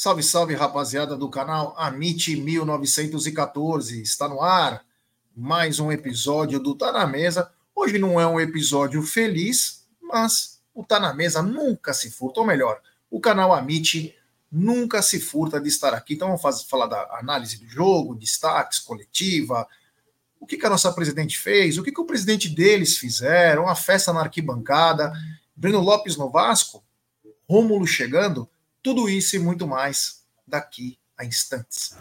Salve, salve, rapaziada do canal Amit 1914. Está no ar mais um episódio do Tá na Mesa. Hoje não é um episódio feliz, mas o Tá na Mesa nunca se furta, ou melhor, o canal Amit nunca se furta de estar aqui. Então vamos fazer, falar da análise do jogo, destaques, coletiva, o que, que a nossa presidente fez, o que, que o presidente deles fizeram, a festa na arquibancada, Breno Lopes no Vasco, Rômulo chegando. Tudo isso e muito mais daqui a instantes.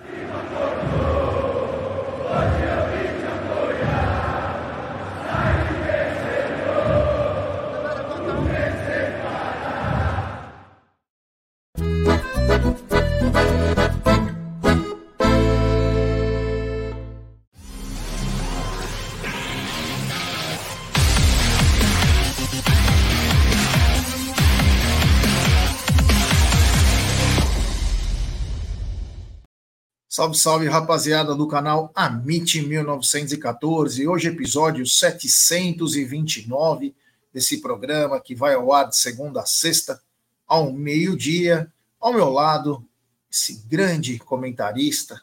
Salve, salve, rapaziada do canal Amit 1914. Hoje, episódio 729 desse programa que vai ao ar de segunda a sexta, ao meio-dia. Ao meu lado, esse grande comentarista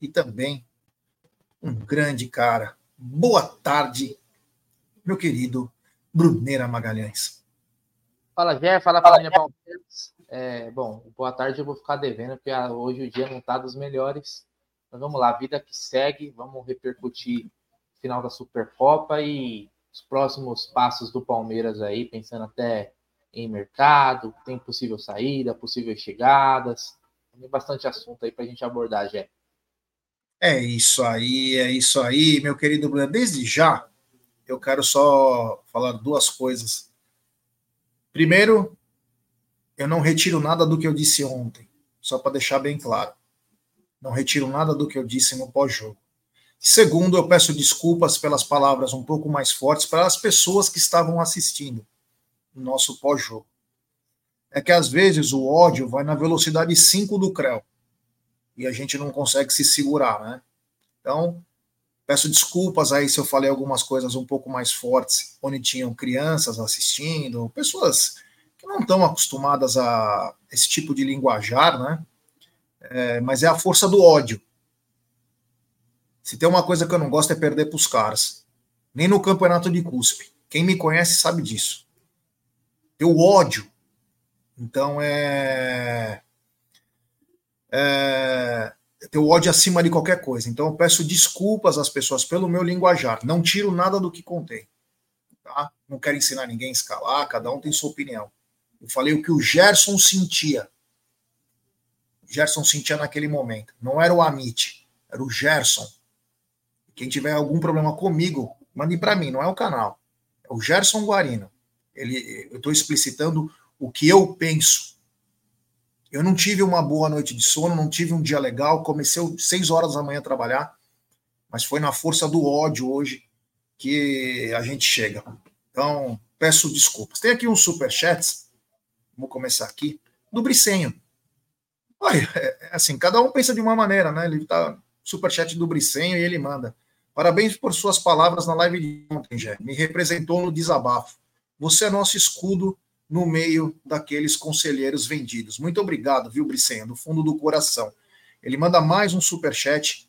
e também um grande cara. Boa tarde, meu querido Bruneira Magalhães. Fala, Jé, fala, família Palmeiras. É, bom, boa tarde eu vou ficar devendo, porque hoje o dia não está dos melhores. Mas vamos lá, vida que segue, vamos repercutir o final da Supercopa e os próximos passos do Palmeiras aí, pensando até em mercado, tem possível saída, possíveis chegadas. Tem bastante assunto aí para a gente abordar, Jé. É isso aí, é isso aí, meu querido Bruno. Desde já, eu quero só falar duas coisas. Primeiro, eu não retiro nada do que eu disse ontem, só para deixar bem claro. Não retiro nada do que eu disse no pós-jogo. Segundo, eu peço desculpas pelas palavras um pouco mais fortes para as pessoas que estavam assistindo o nosso pós-jogo. É que às vezes o ódio vai na velocidade 5 do Creu e a gente não consegue se segurar, né? Então, peço desculpas aí se eu falei algumas coisas um pouco mais fortes, onde tinham crianças assistindo, pessoas que não estão acostumadas a esse tipo de linguajar, né? É, mas é a força do ódio. Se tem uma coisa que eu não gosto é perder para os caras. Nem no campeonato de cuspe. Quem me conhece sabe disso. Eu ódio. Então é. É ter o ódio acima de qualquer coisa. Então eu peço desculpas às pessoas pelo meu linguajar. Não tiro nada do que contei. Tá? Não quero ensinar ninguém a escalar, cada um tem sua opinião. Eu falei o que o Gerson sentia. O Gerson sentia naquele momento. Não era o Amit, era o Gerson. Quem tiver algum problema comigo, mande para mim, não é o canal. É o Gerson Guarino. Ele, eu estou explicitando o que eu penso. Eu não tive uma boa noite de sono, não tive um dia legal. Comecei 6 horas da manhã a trabalhar, mas foi na força do ódio hoje que a gente chega. Então, peço desculpas. Tem aqui uns superchats vamos começar aqui, do Bricenho. Olha, é, é assim, cada um pensa de uma maneira, né? Ele tá superchat do Bricenho e ele manda. Parabéns por suas palavras na live de ontem, Jé. Me representou no desabafo. Você é nosso escudo no meio daqueles conselheiros vendidos. Muito obrigado, viu, Bricenho, do fundo do coração. Ele manda mais um superchat.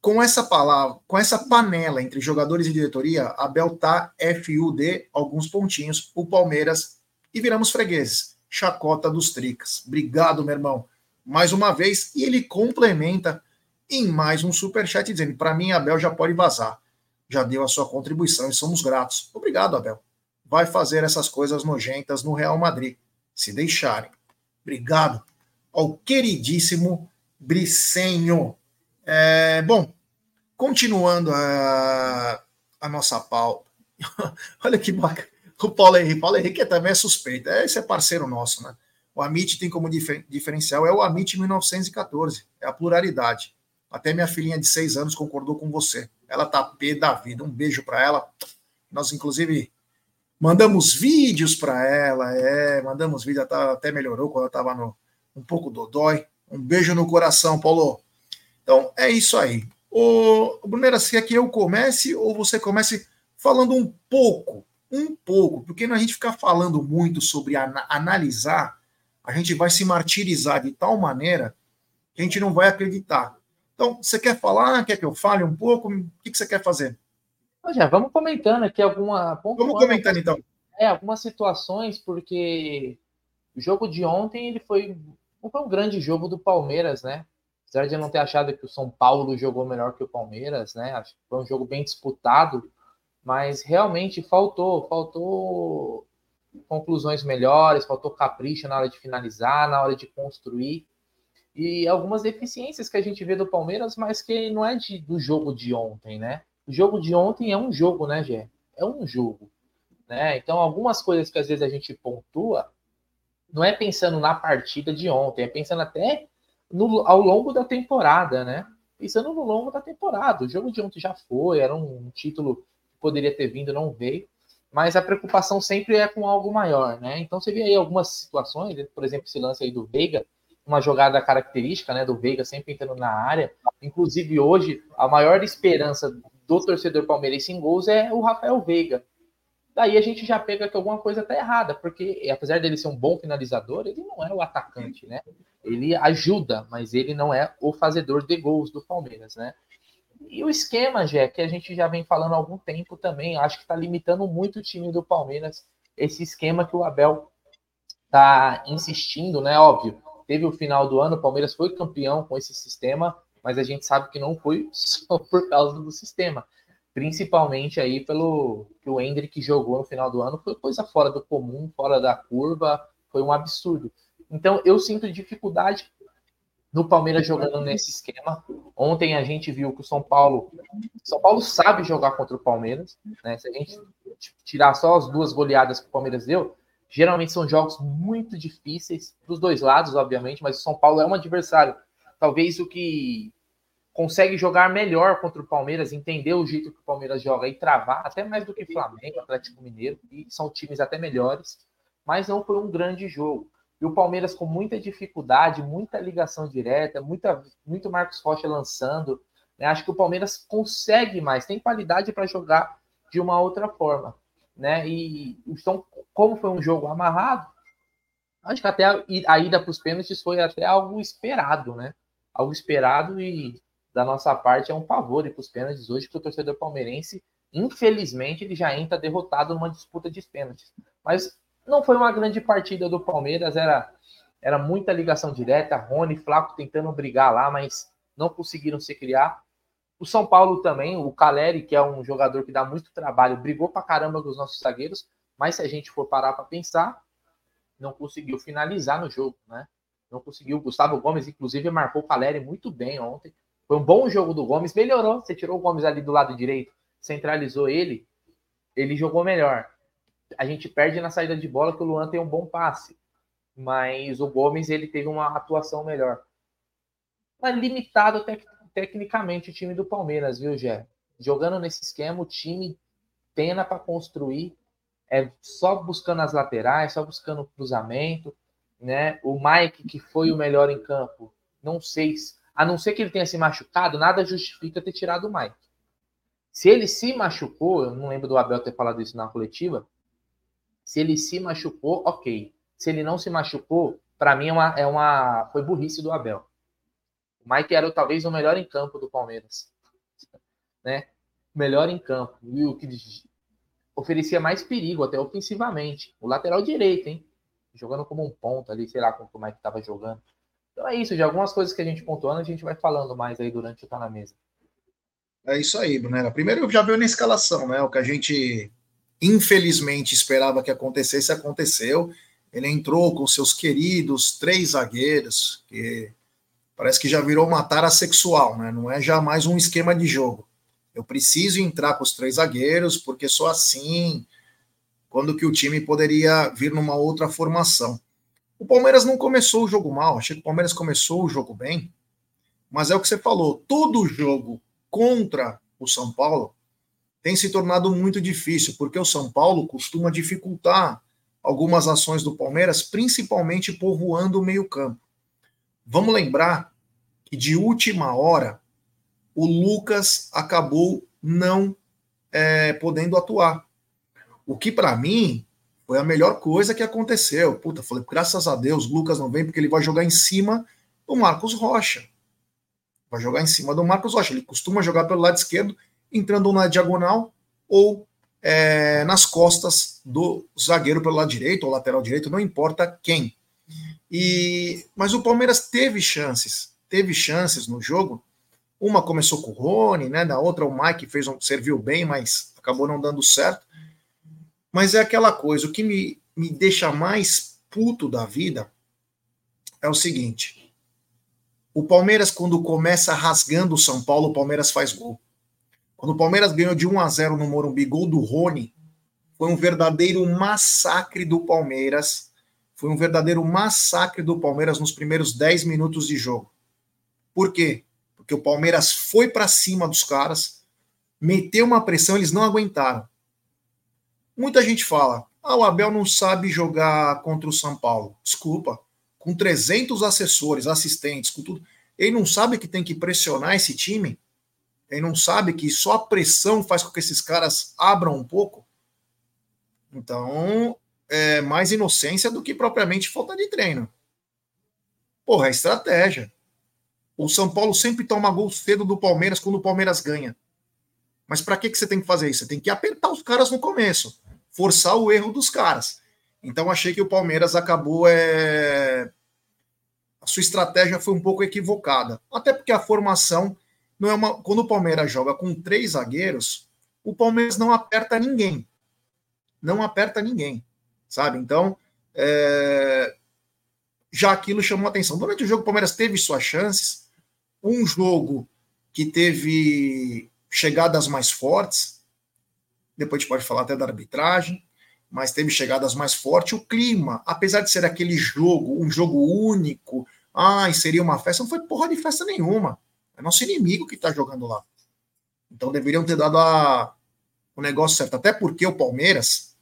Com essa palavra, com essa panela entre jogadores e diretoria, Abel tá FUD alguns pontinhos. O Palmeiras e viramos fregueses. Chacota dos Tricas. Obrigado, meu irmão. Mais uma vez, e ele complementa em mais um superchat dizendo: para mim, Abel já pode vazar. Já deu a sua contribuição e somos gratos. Obrigado, Abel. Vai fazer essas coisas nojentas no Real Madrid, se deixarem. Obrigado ao queridíssimo Bricenho. É, bom, continuando a, a nossa pauta. Olha que bacana o Paulo Henrique. Paulo Henrique também é suspeito. É, esse é parceiro nosso, né? O Amit tem como diferencial é o Amit 1914, é a pluralidade. Até minha filhinha de seis anos concordou com você. Ela tá pé da vida. Um beijo para ela. Nós, inclusive, mandamos vídeos para ela. É, mandamos vídeo. até melhorou quando ela estava no um pouco dodói. Um beijo no coração, Paulo. Então, é isso aí. O Brunera, se é que eu comece ou você comece falando um pouco um pouco, porque a gente ficar falando muito sobre analisar a gente vai se martirizar de tal maneira que a gente não vai acreditar. Então, você quer falar? Quer que eu fale um pouco? O que, que você quer fazer? Já, vamos comentando aqui alguma. Vamos comentando então. É, algumas situações, porque o jogo de ontem ele foi, foi um grande jogo do Palmeiras, né? Apesar de eu não ter achado que o São Paulo jogou melhor que o Palmeiras, né? Acho que foi um jogo bem disputado, mas realmente faltou, faltou conclusões melhores, faltou capricho na hora de finalizar, na hora de construir. E algumas deficiências que a gente vê do Palmeiras, mas que não é de, do jogo de ontem, né? O jogo de ontem é um jogo, né, Gé? É um jogo. Né? Então, algumas coisas que às vezes a gente pontua, não é pensando na partida de ontem, é pensando até no, ao longo da temporada, né? Pensando no longo da temporada. O jogo de ontem já foi, era um título poderia ter vindo, não veio mas a preocupação sempre é com algo maior, né? Então você vê aí algumas situações, por exemplo, esse lance aí do Veiga, uma jogada característica, né, do Veiga sempre entrando na área. Inclusive hoje a maior esperança do torcedor palmeirense em gols é o Rafael Veiga. Daí a gente já pega que alguma coisa está errada, porque apesar dele ser um bom finalizador, ele não é o atacante, né? Ele ajuda, mas ele não é o fazedor de gols do Palmeiras, né? E o esquema, Jé, que a gente já vem falando há algum tempo também, acho que está limitando muito o time do Palmeiras, esse esquema que o Abel está insistindo, né? Óbvio, teve o final do ano, o Palmeiras foi campeão com esse sistema, mas a gente sabe que não foi só por causa do sistema. Principalmente aí pelo que o Hendrick jogou no final do ano, foi coisa fora do comum, fora da curva, foi um absurdo. Então eu sinto dificuldade no Palmeiras jogando nesse esquema. Ontem a gente viu que o São Paulo, São Paulo sabe jogar contra o Palmeiras, né? Se a gente tirar só as duas goleadas que o Palmeiras deu, geralmente são jogos muito difíceis dos dois lados, obviamente, mas o São Paulo é um adversário, talvez o que consegue jogar melhor contra o Palmeiras, entender o jeito que o Palmeiras joga e travar, até mais do que Flamengo, Atlético Mineiro, e são times até melhores, mas não foi um grande jogo. E o Palmeiras com muita dificuldade, muita ligação direta, muita, muito Marcos Rocha lançando. Né? Acho que o Palmeiras consegue mais, tem qualidade para jogar de uma outra forma. Né? E então, como foi um jogo amarrado, acho que até a, ida para os pênaltis foi até algo esperado, né? Algo esperado e da nossa parte é um pavor ir para os pênaltis hoje, porque o torcedor palmeirense, infelizmente, ele já entra derrotado numa disputa de pênaltis. Mas não foi uma grande partida do Palmeiras, era, era muita ligação direta, Rony Flaco tentando brigar lá, mas não conseguiram se criar. O São Paulo também, o Caleri, que é um jogador que dá muito trabalho, brigou pra caramba com os nossos zagueiros, mas se a gente for parar para pensar, não conseguiu finalizar no jogo, né? Não conseguiu. O Gustavo Gomes, inclusive, marcou o Caleri muito bem ontem. Foi um bom jogo do Gomes, melhorou. Você tirou o Gomes ali do lado direito, centralizou ele, ele jogou melhor a gente perde na saída de bola que o Luan tem um bom passe, mas o Gomes ele teve uma atuação melhor. Mas limitado tec tecnicamente o time do Palmeiras, viu, Gé? Jogando nesse esquema, o time pena para construir, é só buscando as laterais, só buscando o cruzamento, né? O Mike, que foi o melhor em campo, não sei, a não ser que ele tenha se machucado, nada justifica ter tirado o Mike. Se ele se machucou, eu não lembro do Abel ter falado isso na coletiva, se ele se machucou, ok. Se ele não se machucou, para mim é uma, é uma foi burrice do Abel. O Mike era talvez o melhor em campo do Palmeiras, né? Melhor em campo e o que oferecia mais perigo até ofensivamente. O lateral direito, hein? Jogando como um ponto ali, sei lá como o Mike estava jogando. Então é isso, de algumas coisas que a gente pontuando, a gente vai falando mais aí durante o Tá na Mesa. É isso aí, Brunera. Primeiro já veio na escalação, né? O que a gente infelizmente esperava que acontecesse, aconteceu. Ele entrou com seus queridos três zagueiros, que parece que já virou uma tara sexual, né? Não é já mais um esquema de jogo. Eu preciso entrar com os três zagueiros, porque só assim, quando que o time poderia vir numa outra formação. O Palmeiras não começou o jogo mal, achei que o Palmeiras começou o jogo bem, mas é o que você falou, todo jogo contra o São Paulo tem se tornado muito difícil, porque o São Paulo costuma dificultar algumas ações do Palmeiras, principalmente povoando o meio-campo. Vamos lembrar que de última hora o Lucas acabou não é, podendo atuar. O que para mim Foi a melhor coisa que aconteceu. Puta, falei, graças a Deus, Lucas não vem porque ele vai jogar em cima do Marcos Rocha. Vai jogar em cima do Marcos Rocha. Ele costuma jogar pelo lado esquerdo, entrando na diagonal ou é, nas costas do zagueiro pelo lado direito ou lateral direito, não importa quem. E mas o Palmeiras teve chances, teve chances no jogo. Uma começou com o Rony, né? Na outra o Mike fez um, serviu bem, mas acabou não dando certo. Mas é aquela coisa, o que me, me deixa mais puto da vida é o seguinte: o Palmeiras, quando começa rasgando o São Paulo, o Palmeiras faz gol. Quando o Palmeiras ganhou de 1 a 0 no Morumbi, gol do Rony, foi um verdadeiro massacre do Palmeiras. Foi um verdadeiro massacre do Palmeiras nos primeiros 10 minutos de jogo. Por quê? Porque o Palmeiras foi para cima dos caras, meteu uma pressão, eles não aguentaram. Muita gente fala: ah, o Abel não sabe jogar contra o São Paulo. Desculpa, com 300 assessores, assistentes, com tudo. Ele não sabe que tem que pressionar esse time? Ele não sabe que só a pressão faz com que esses caras abram um pouco? Então, é mais inocência do que propriamente falta de treino. Porra, é estratégia. O São Paulo sempre toma gol cedo do Palmeiras quando o Palmeiras ganha. Mas para que, que você tem que fazer isso? Você tem que apertar os caras no começo forçar o erro dos caras. Então achei que o Palmeiras acabou é... a sua estratégia foi um pouco equivocada, até porque a formação não é uma quando o Palmeiras joga com três zagueiros, o Palmeiras não aperta ninguém, não aperta ninguém, sabe? Então é... já aquilo chamou atenção. Durante o jogo o Palmeiras teve suas chances, um jogo que teve chegadas mais fortes, depois a gente pode falar até da arbitragem, mas teve chegadas mais fortes. O clima, apesar de ser aquele jogo, um jogo único, ai, seria uma festa, não foi porra de festa nenhuma. É nosso inimigo que está jogando lá. Então deveriam ter dado a, o negócio certo. Até porque o Palmeiras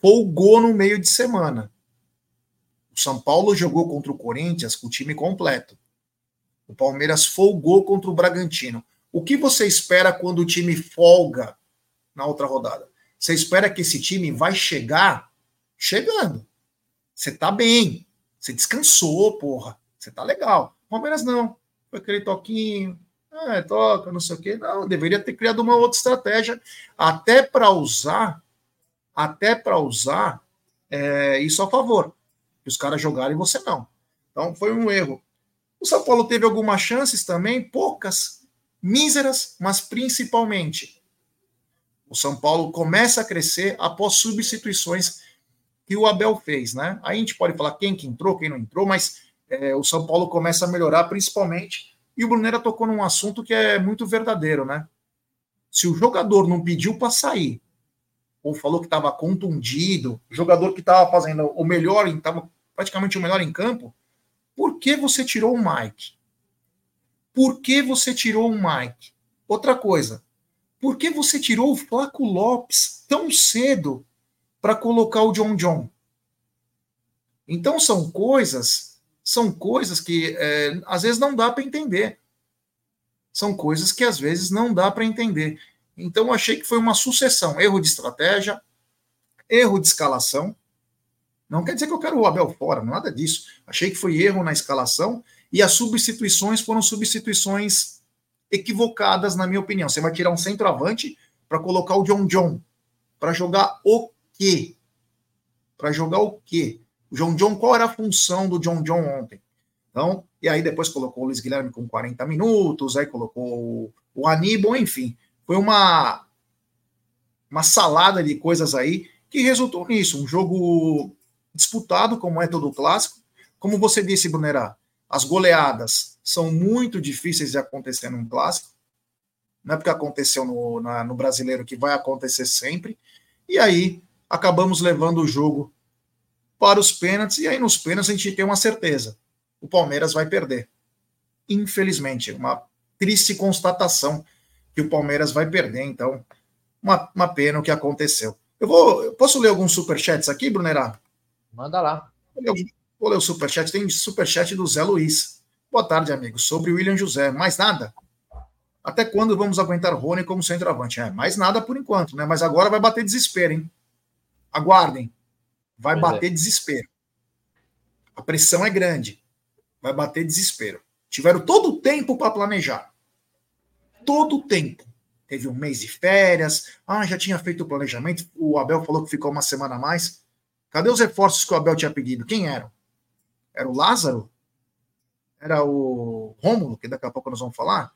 folgou no meio de semana. O São Paulo jogou contra o Corinthians com o time completo. O Palmeiras folgou contra o Bragantino. O que você espera quando o time folga na outra rodada. Você espera que esse time vai chegar chegando. Você tá bem. Você descansou, porra. Você tá legal. Palmeiras não. Foi aquele toquinho. Ah, toca, não sei o quê. Não, deveria ter criado uma outra estratégia, até para usar, até para usar é, isso a favor. Que os caras jogarem e você não. Então foi um erro. O São Paulo teve algumas chances também, poucas, míseras, mas principalmente o São Paulo começa a crescer após substituições que o Abel fez, né? Aí a gente pode falar quem que entrou, quem não entrou, mas é, o São Paulo começa a melhorar principalmente. E o Brunera tocou num assunto que é muito verdadeiro, né? Se o jogador não pediu para sair, ou falou que estava contundido, jogador que estava fazendo o melhor, estava praticamente o melhor em campo, por que você tirou o Mike? Por que você tirou o Mike? Outra coisa, por que você tirou o Flaco Lopes tão cedo para colocar o John John? Então são coisas, são coisas que é, às vezes não dá para entender. São coisas que às vezes não dá para entender. Então eu achei que foi uma sucessão, erro de estratégia, erro de escalação. Não quer dizer que eu quero o Abel fora, nada disso. Achei que foi erro na escalação e as substituições foram substituições equivocadas, na minha opinião. Você vai tirar um centroavante para colocar o John John. Para jogar o quê? Para jogar o quê? O John John, qual era a função do John John ontem? Então, e aí depois colocou o Luiz Guilherme com 40 minutos, aí colocou o Aníbal, enfim. Foi uma, uma salada de coisas aí que resultou nisso. Um jogo disputado, como é todo clássico. Como você disse, Brunerá, as goleadas são muito difíceis de acontecer num clássico. Não é porque aconteceu no, na, no brasileiro que vai acontecer sempre. E aí acabamos levando o jogo para os pênaltis. E aí nos pênaltis a gente tem uma certeza: o Palmeiras vai perder. Infelizmente, uma triste constatação que o Palmeiras vai perder. Então, uma, uma pena o que aconteceu. Eu vou. Eu posso ler alguns superchats aqui, Brunerá? Manda lá. Vou ler o superchat. Tem superchat do Zé Luiz. Boa tarde, amigos. Sobre o William José. Mais nada? Até quando vamos aguentar Rony como centroavante? É, mais nada por enquanto, né? Mas agora vai bater desespero, hein? Aguardem. Vai pois bater é. desespero. A pressão é grande. Vai bater desespero. Tiveram todo o tempo para planejar. Todo o tempo. Teve um mês de férias. Ah, já tinha feito o planejamento. O Abel falou que ficou uma semana a mais. Cadê os reforços que o Abel tinha pedido? Quem eram? Era o Lázaro? Era o Rômulo, que daqui a pouco nós vamos falar?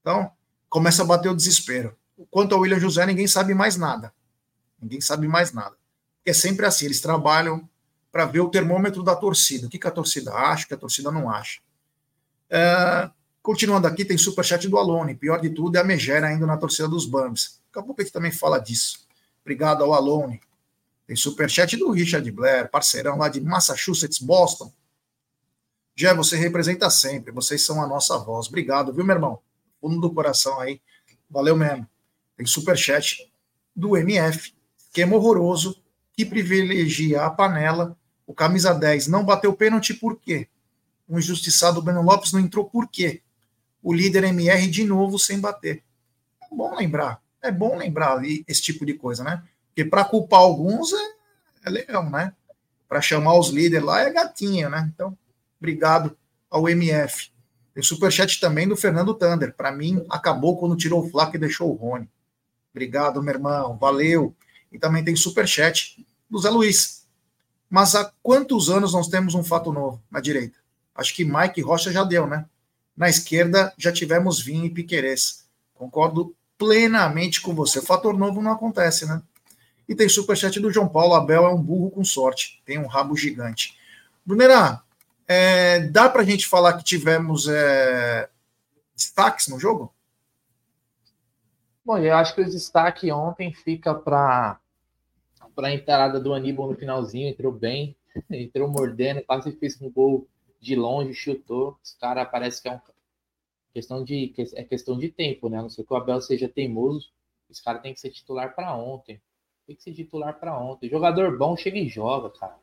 Então, começa a bater o desespero. Quanto ao William José, ninguém sabe mais nada. Ninguém sabe mais nada. Porque é sempre assim, eles trabalham para ver o termômetro da torcida. O que, que a torcida acha, o que a torcida não acha. É, continuando aqui, tem superchat do Alone. Pior de tudo é a Megera ainda na torcida dos Bambs. Daqui a pouco a gente também fala disso. Obrigado ao Alone. Tem superchat do Richard Blair, parceirão lá de Massachusetts, Boston. Já você representa sempre. Vocês são a nossa voz. Obrigado, viu, meu irmão? Fundo do coração aí. Valeu mesmo. Tem superchat do MF. Esquema horroroso que privilegia a panela. O camisa 10 não bateu pênalti por quê? O injustiçado Breno Lopes não entrou por quê? O líder MR de novo sem bater. É bom lembrar. É bom lembrar esse tipo de coisa, né? Porque para culpar alguns é, é legal, né? Para chamar os líderes lá é gatinha, né? Então, obrigado ao MF. Tem superchat também do Fernando Thunder. Para mim, acabou quando tirou o Flaco e deixou o Rony. Obrigado, meu irmão. Valeu. E também tem superchat do Zé Luiz. Mas há quantos anos nós temos um fato novo na direita? Acho que Mike Rocha já deu, né? Na esquerda já tivemos Vinho e Piquerez. Concordo plenamente com você. O fator novo não acontece, né? E tem superchat do João Paulo. Abel é um burro com sorte. Tem um rabo gigante. Brunera, é, dá para a gente falar que tivemos é, destaques no jogo? Bom, eu acho que o destaque ontem fica para a entrada do Aníbal no finalzinho, entrou bem, entrou mordendo, quase fez um gol de longe, chutou. Os cara parece que é um questão de é questão de tempo, né? A não ser que o Abel seja teimoso, esse cara tem que ser titular para ontem. Tem que ser titular para ontem. Jogador bom chega e joga, cara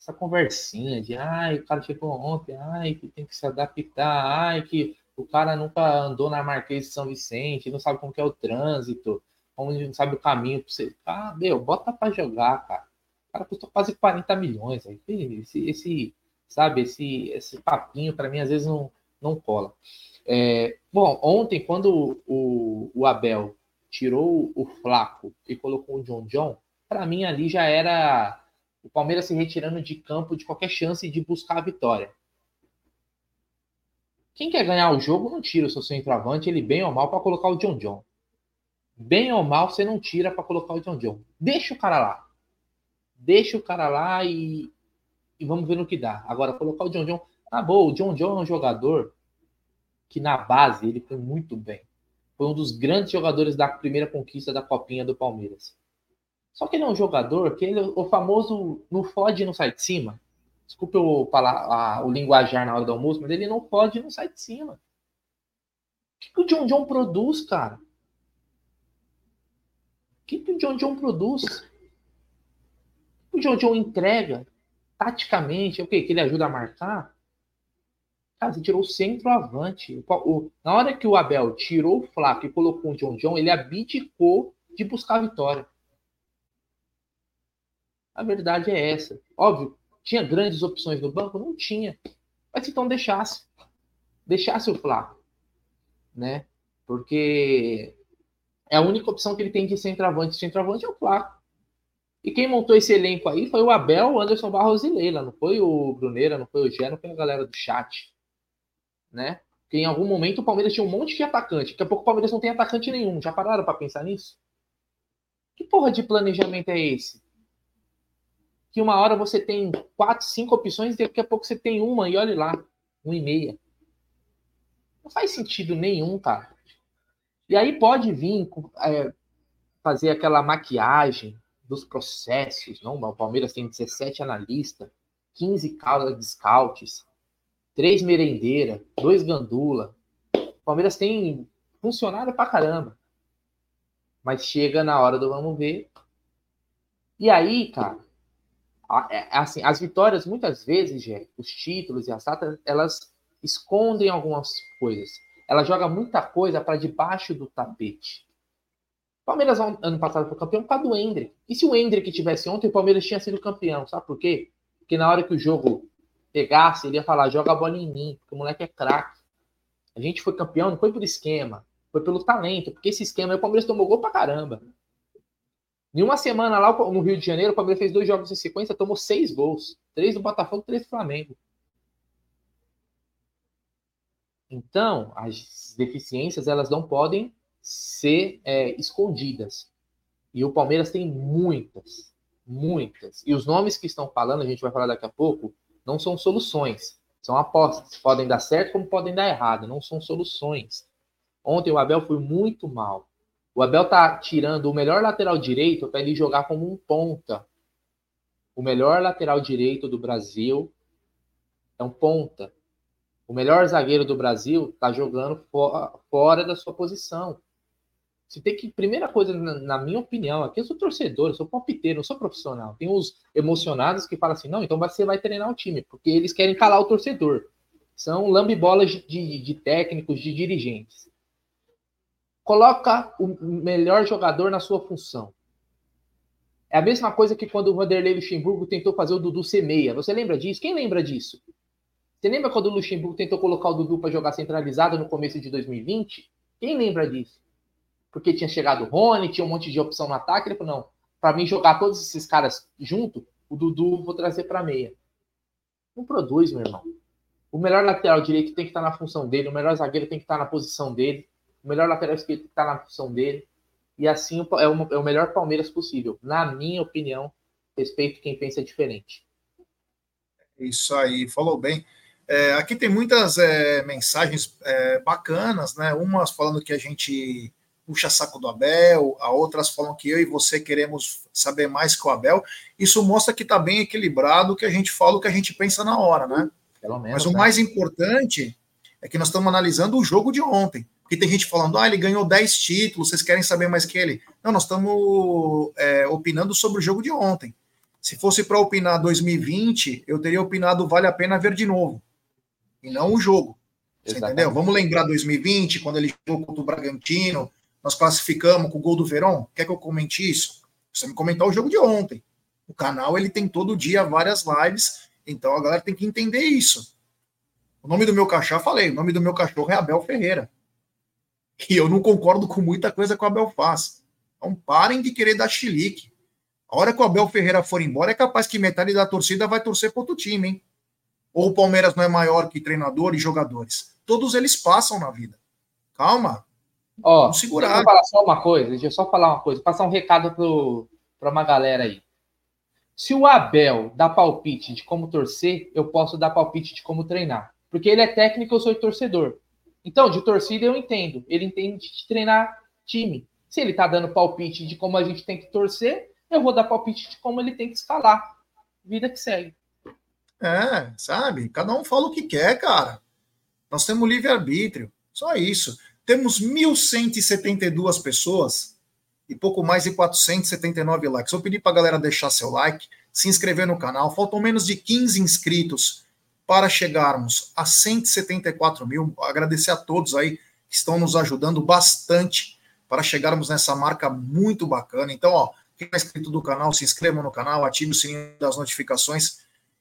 essa conversinha de ai, o cara chegou ontem, ai, que tem que se adaptar, ai, que o cara nunca andou na Marquês de São Vicente, não sabe como que é o trânsito, não sabe o caminho para você. Ah, meu, bota para jogar, cara. O cara custou quase 40 milhões. Aí. Esse, esse, sabe, esse, esse papinho, para mim, às vezes não, não cola. É, bom, ontem, quando o, o Abel tirou o Flaco e colocou o John John, para mim ali já era o Palmeiras se retirando de campo de qualquer chance de buscar a vitória. Quem quer ganhar o jogo não tira o seu centroavante, ele bem ou mal, para colocar o John John. Bem ou mal, você não tira para colocar o John John. Deixa o cara lá. Deixa o cara lá e, e vamos ver no que dá. Agora, colocar o John John. Tá bom, o John John é um jogador que na base ele foi muito bem. Foi um dos grandes jogadores da primeira conquista da Copinha do Palmeiras. Só que ele é um jogador que ele, o famoso não fode não sai de cima. Desculpe o, a, o linguajar na hora do almoço, mas ele não pode e não sai de cima. O que, que o John John produz, cara? Que, o John John produz? O, John John entrega taticamente, é o que? Que ele ajuda a marcar? Cara, você tirou o centroavante. O, o, na hora que o Abel tirou o Flávio e colocou o John John, ele abdicou de buscar a vitória. A verdade é essa. Óbvio, tinha grandes opções no banco? Não tinha. Mas então deixasse. Deixasse o Flá. Né? Porque é a única opção que ele tem de centroavante. Centroavante é o Flá. E quem montou esse elenco aí foi o Abel, o Anderson Barros e Leila. Não foi o Bruneira, não foi o Gé, não foi a galera do chat. Né? Porque em algum momento o Palmeiras tinha um monte de atacante. Daqui a pouco o Palmeiras não tem atacante nenhum. Já pararam para pensar nisso? Que porra de planejamento é esse? que uma hora você tem quatro, cinco opções e daqui a pouco você tem uma e olhe lá, uma e meia. Não faz sentido nenhum, cara. E aí pode vir é, fazer aquela maquiagem dos processos, não? O Palmeiras tem 17 analistas, 15 caras de scouts, três merendeira, dois gandula. O Palmeiras tem funcionário pra caramba. Mas chega na hora do vamos ver. E aí, cara, é, assim, as vitórias, muitas vezes, os títulos e as datas, elas escondem algumas coisas. Ela joga muita coisa para debaixo do tapete. Palmeiras ano passado foi campeão por causa do Hendrick. E se o Hendrick tivesse ontem, o Palmeiras tinha sido campeão. Sabe por quê? Porque na hora que o jogo pegasse, ele ia falar: joga a bola em mim, porque o moleque é craque. A gente foi campeão, não foi por esquema, foi pelo talento, porque esse esquema aí o Palmeiras tomou gol pra caramba. Em uma semana lá no Rio de Janeiro, o Palmeiras fez dois jogos em sequência, tomou seis gols. Três do Botafogo, três do Flamengo. Então, as deficiências, elas não podem ser é, escondidas. E o Palmeiras tem muitas, muitas. E os nomes que estão falando, a gente vai falar daqui a pouco, não são soluções, são apostas. Podem dar certo como podem dar errado, não são soluções. Ontem o Abel foi muito mal. O Abel tá tirando o melhor lateral direito para ele jogar como um ponta. O melhor lateral direito do Brasil é um ponta. O melhor zagueiro do Brasil está jogando fora da sua posição. Você tem que, primeira coisa, na, minha opinião, aqui eu sou torcedor, eu sou palpiteiro, não sou profissional. Tem os emocionados que falam assim, não, então você vai treinar o time, porque eles querem calar o torcedor. São lambibolas de, de, de técnicos, de dirigentes. Coloca o melhor jogador na sua função. É a mesma coisa que quando o Vanderlei Luxemburgo tentou fazer o Dudu ser meia. Você lembra disso? Quem lembra disso? Você lembra quando o Luxemburgo tentou colocar o Dudu para jogar centralizado no começo de 2020? Quem lembra disso? porque tinha chegado o Rony, tinha um monte de opção no ataque. Ele falou: não, para mim jogar todos esses caras junto, o Dudu vou trazer para meia. Não produz, meu irmão. O melhor lateral direito tem que estar na função dele, o melhor zagueiro tem que estar na posição dele, o melhor lateral esquerdo tem que estar na função dele. E assim é, uma, é o melhor Palmeiras possível. Na minha opinião, respeito quem pensa diferente. Isso aí, falou bem. É, aqui tem muitas é, mensagens é, bacanas, né? Umas falando que a gente puxa saco do Abel, a outras falam que eu e você queremos saber mais que o Abel. Isso mostra que está bem equilibrado, que a gente fala o que a gente pensa na hora, né? Menos, Mas o né? mais importante é que nós estamos analisando o jogo de ontem. Porque tem gente falando, ah, ele ganhou 10 títulos, vocês querem saber mais que ele? Não, nós estamos é, opinando sobre o jogo de ontem. Se fosse para opinar 2020, eu teria opinado vale a pena ver de novo. E não o jogo. Você entendeu? Vamos lembrar 2020, quando ele jogou contra o Bragantino, nós classificamos com o gol do Verón. Quer que eu comente isso? Você me comentar o jogo de ontem. O canal ele tem todo dia várias lives, então a galera tem que entender isso. O nome do meu cachorro, falei, o nome do meu cachorro é Abel Ferreira. E eu não concordo com muita coisa que o Abel faz. Então parem de querer dar chilique. A hora que o Abel Ferreira for embora, é capaz que metade da torcida vai torcer para outro time, hein? Ou o Palmeiras não é maior que treinador e jogadores. Todos eles passam na vida. Calma, Ó, segurar. Deixa eu falar só uma coisa, deixa eu só falar uma coisa, passar um recado para uma galera aí. Se o Abel dá palpite de como torcer, eu posso dar palpite de como treinar. Porque ele é técnico, eu sou torcedor. Então, de torcida eu entendo. Ele entende de treinar time. Se ele tá dando palpite de como a gente tem que torcer, eu vou dar palpite de como ele tem que escalar. Vida que segue. É, sabe? Cada um fala o que quer, cara. Nós temos livre-arbítrio. Só isso. Temos 1.172 pessoas e pouco mais de 479 likes. Eu pedi para a galera deixar seu like, se inscrever no canal. Faltam menos de 15 inscritos para chegarmos a 174 mil. Agradecer a todos aí que estão nos ajudando bastante para chegarmos nessa marca muito bacana. Então, ó, quem é inscrito do canal, se inscreva no canal, ative o sininho das notificações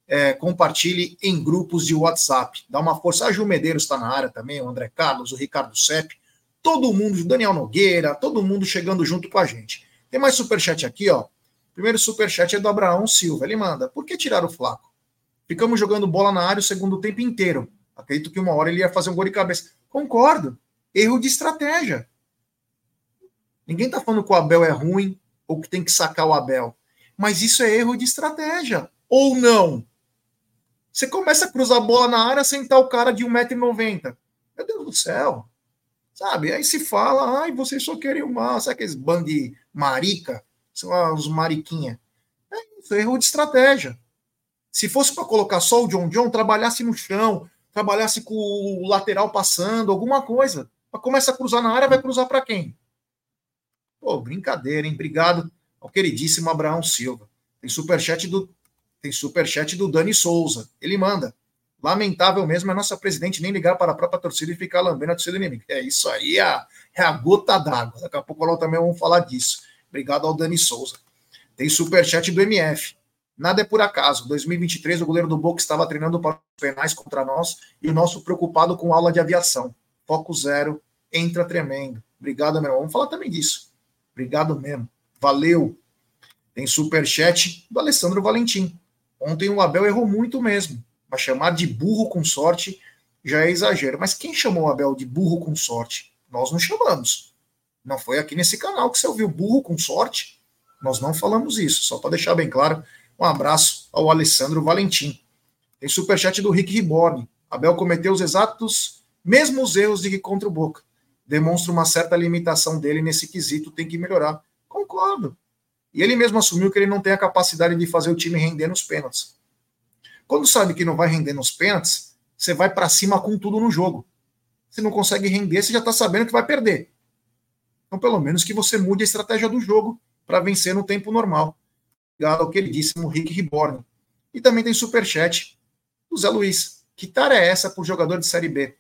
é, compartilhe em grupos de WhatsApp. Dá uma força. A Ju Medeiros está na área também, o André Carlos, o Ricardo Sepp, todo mundo, o Daniel Nogueira, todo mundo chegando junto com a gente. Tem mais superchat aqui, ó. Primeiro superchat é do Abraão Silva. Ele manda: por que tirar o Flaco? Ficamos jogando bola na área o segundo tempo inteiro. Acredito que uma hora ele ia fazer um gol de cabeça. Concordo. Erro de estratégia. Ninguém está falando que o Abel é ruim ou que tem que sacar o Abel. Mas isso é erro de estratégia. Ou não? Você começa a cruzar a bola na área sem estar o cara de 1,90m. Meu Deus do céu. Sabe? Aí se fala, ai, vocês só querem o mal. Sabe aqueles bando de marica? São os mariquinha. É isso, erro de estratégia. Se fosse para colocar só o John John, trabalhasse no chão, trabalhasse com o lateral passando, alguma coisa. Mas começa a cruzar na área, vai cruzar para quem? Pô, brincadeira, hein? Obrigado ao queridíssimo Abraão Silva. Tem superchat do tem superchat do Dani Souza. Ele manda. Lamentável mesmo é a nossa presidente nem ligar para a própria torcida e ficar lambendo a torcida inimiga. É isso aí, é a, é a gota d'água. Daqui a pouco nós também vamos falar disso. Obrigado ao Dani Souza. Tem superchat do MF. Nada é por acaso. 2023, o goleiro do Boca estava treinando para os penais contra nós e o nosso preocupado com aula de aviação. Foco zero, entra tremendo. Obrigado, meu irmão. Vamos falar também disso. Obrigado mesmo. Valeu. Tem superchat do Alessandro Valentim. Ontem o Abel errou muito mesmo. Mas chamar de burro com sorte já é exagero. Mas quem chamou o Abel de burro com sorte? Nós não chamamos. Não foi aqui nesse canal que você ouviu burro com sorte. Nós não falamos isso. Só para deixar bem claro, um abraço ao Alessandro Valentim. Tem superchat do Rick Riborne. Abel cometeu os exatos mesmos erros de que contra o Boca. Demonstra uma certa limitação dele nesse quesito, tem que melhorar. Concordo. E ele mesmo assumiu que ele não tem a capacidade de fazer o time render nos pênaltis. Quando sabe que não vai render nos pênaltis, você vai para cima com tudo no jogo. Se não consegue render, você já está sabendo que vai perder. Então, pelo menos que você mude a estratégia do jogo para vencer no tempo normal. Obrigado ao queridíssimo Rick Riborne. E também tem superchat do Zé Luiz. Que tara é essa por jogador de Série B?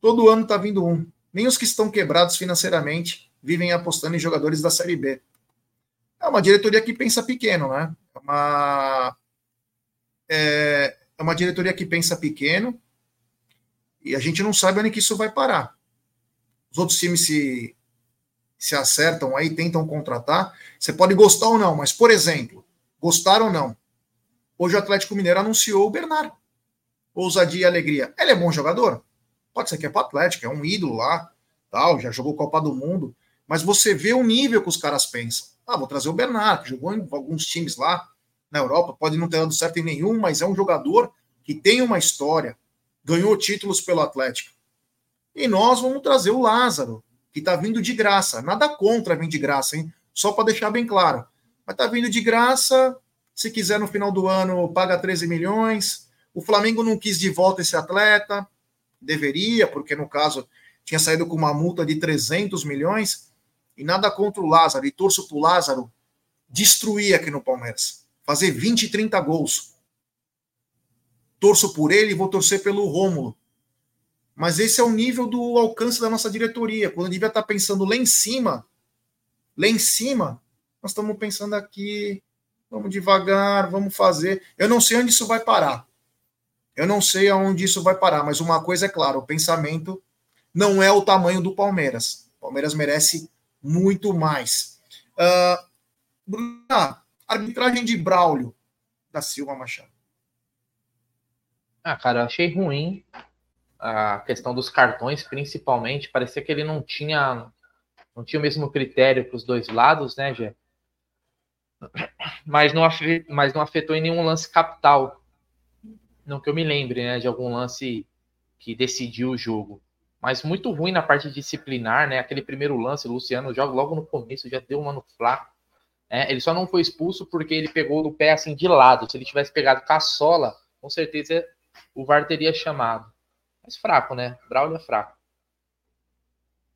Todo ano tá vindo um. Nem os que estão quebrados financeiramente vivem apostando em jogadores da Série B. É uma diretoria que pensa pequeno, né? É uma, é, é uma diretoria que pensa pequeno e a gente não sabe onde que isso vai parar. Os outros times se, se acertam aí, tentam contratar. Você pode gostar ou não, mas, por exemplo, gostar ou não, hoje o Atlético Mineiro anunciou o Bernardo. Ousadia e alegria. Ele é bom jogador? Pode ser que é para o Atlético, é um ídolo lá, tal, já jogou Copa do Mundo, mas você vê o nível que os caras pensam. Ah, vou trazer o Bernardo, que jogou em alguns times lá, na Europa, pode não ter dado certo em nenhum, mas é um jogador que tem uma história, ganhou títulos pelo Atlético. E nós vamos trazer o Lázaro, que está vindo de graça. Nada contra vir de graça, hein? Só para deixar bem claro. Mas está vindo de graça. Se quiser no final do ano, paga 13 milhões. O Flamengo não quis de volta esse atleta. Deveria, porque no caso tinha saído com uma multa de 300 milhões. E nada contra o Lázaro. E torço para o Lázaro destruir aqui no Palmeiras fazer 20, 30 gols. Torço por ele e vou torcer pelo Rômulo. Mas esse é o nível do alcance da nossa diretoria. Quando devia estar pensando lá em cima, lá em cima, nós estamos pensando aqui, vamos devagar, vamos fazer. Eu não sei onde isso vai parar. Eu não sei aonde isso vai parar, mas uma coisa é clara: o pensamento não é o tamanho do Palmeiras. O Palmeiras merece muito mais. Uh, Bruna, Arbitragem de Braulio da Silva Machado. Ah, cara, eu achei ruim a questão dos cartões, principalmente. Parecia que ele não tinha não tinha o mesmo critério para os dois lados, né, Gê? Mas não, mas não afetou em nenhum lance capital. Não que eu me lembre, né, de algum lance que decidiu o jogo. Mas muito ruim na parte disciplinar, né? Aquele primeiro lance, o Luciano joga logo no começo, já deu uma no Flá. É, ele só não foi expulso porque ele pegou no pé assim de lado. Se ele tivesse pegado com a sola, com certeza o VAR teria chamado. Mas fraco, né? Braulio é fraco.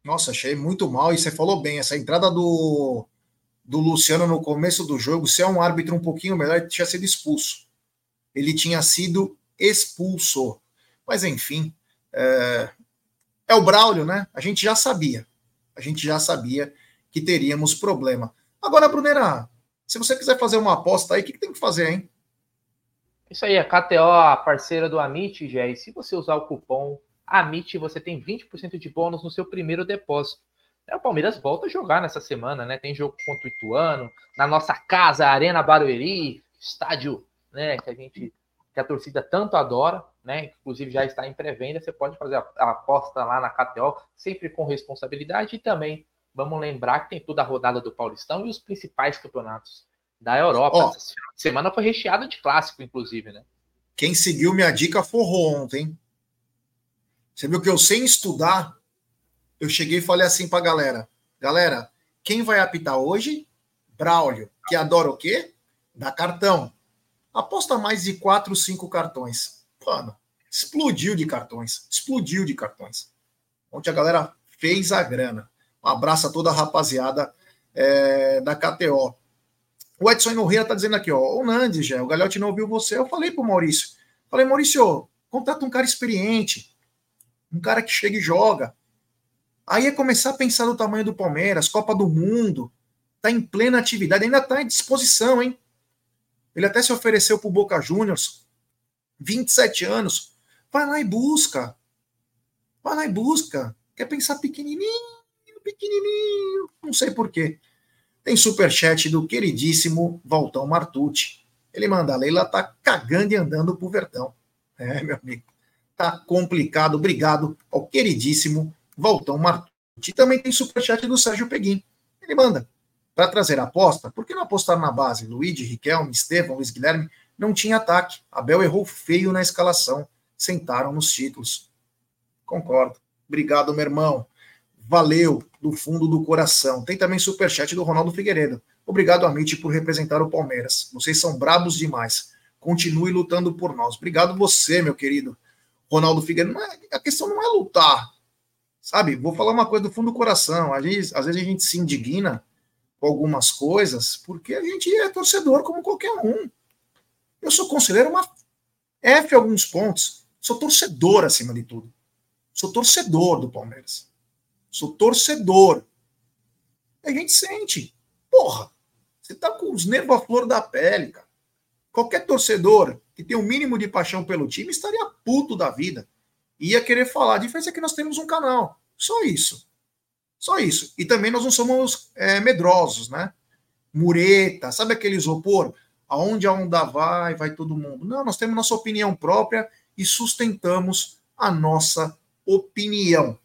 Nossa, achei muito mal. E você falou bem, essa entrada do, do Luciano no começo do jogo, se é um árbitro um pouquinho melhor, ele tinha sido expulso. Ele tinha sido expulso. Mas enfim, é, é o Braulio, né? A gente já sabia. A gente já sabia que teríamos problema. Agora, Brunera, se você quiser fazer uma aposta aí, o que, que tem que fazer, hein? Isso aí, a KTO, a parceira do Amit. E se você usar o cupom AMIT, você tem 20% de bônus no seu primeiro depósito. É, o Palmeiras volta a jogar nessa semana, né? Tem jogo contra o Ituano, na nossa casa, Arena Barueri, estádio, né? Que a gente, que a torcida tanto adora, né? Inclusive já está em pré-venda. Você pode fazer a, a aposta lá na KTO, sempre com responsabilidade e também Vamos lembrar que tem toda a rodada do Paulistão e os principais campeonatos da Europa. Semana foi recheada de clássico, inclusive, né? Quem seguiu minha dica forrou ontem. Você viu que eu, sem estudar, eu cheguei e falei assim pra galera: galera, quem vai apitar hoje? Braulio, que adora o quê? Dá cartão. Aposta mais de quatro, cinco cartões. Mano, explodiu de cartões. Explodiu de cartões. Ontem a galera fez a grana. Um abraço a toda a rapaziada é, da KTO. O Edson Nogueira está dizendo aqui, ó, o Nandes, já, o Galhote não ouviu você. Eu falei para o Maurício. Falei, Maurício, contrata um cara experiente, um cara que chega e joga. Aí é começar a pensar do tamanho do Palmeiras, Copa do Mundo, tá em plena atividade, ainda tá em disposição, hein? Ele até se ofereceu pro Boca Juniors, 27 anos. Vai lá e busca. Vai lá e busca. Quer pensar pequenininho, pequenininho, não sei porquê. Tem superchat do queridíssimo Valtão Martucci. Ele manda, a Leila tá cagando e andando pro Vertão. É, meu amigo. Tá complicado. Obrigado ao queridíssimo Valtão Martucci. Também tem superchat do Sérgio Peguim. Ele manda, para trazer aposta, por que não apostar na base? Luigi, Riquelme, Estevão, Luiz Guilherme não tinha ataque. Abel errou feio na escalação. Sentaram nos títulos. Concordo. Obrigado, meu irmão. Valeu, do fundo do coração. Tem também superchat do Ronaldo Figueiredo. Obrigado, Amit, por representar o Palmeiras. Vocês são brabos demais. Continue lutando por nós. Obrigado você, meu querido Ronaldo Figueiredo. É, a questão não é lutar. Sabe, vou falar uma coisa do fundo do coração. Às vezes, às vezes a gente se indigna com algumas coisas porque a gente é torcedor como qualquer um. Eu sou conselheiro uma F alguns pontos. Sou torcedor acima de tudo. Sou torcedor do Palmeiras. Sou torcedor. A gente sente. Porra, você tá com os nervos à flor da pele, cara. Qualquer torcedor que tem o um mínimo de paixão pelo time estaria puto da vida. Ia querer falar. A diferença é que nós temos um canal. Só isso. Só isso. E também nós não somos é, medrosos, né? Mureta, sabe aquele isopor? Aonde a onda vai, vai todo mundo. Não, nós temos nossa opinião própria e sustentamos a nossa opinião.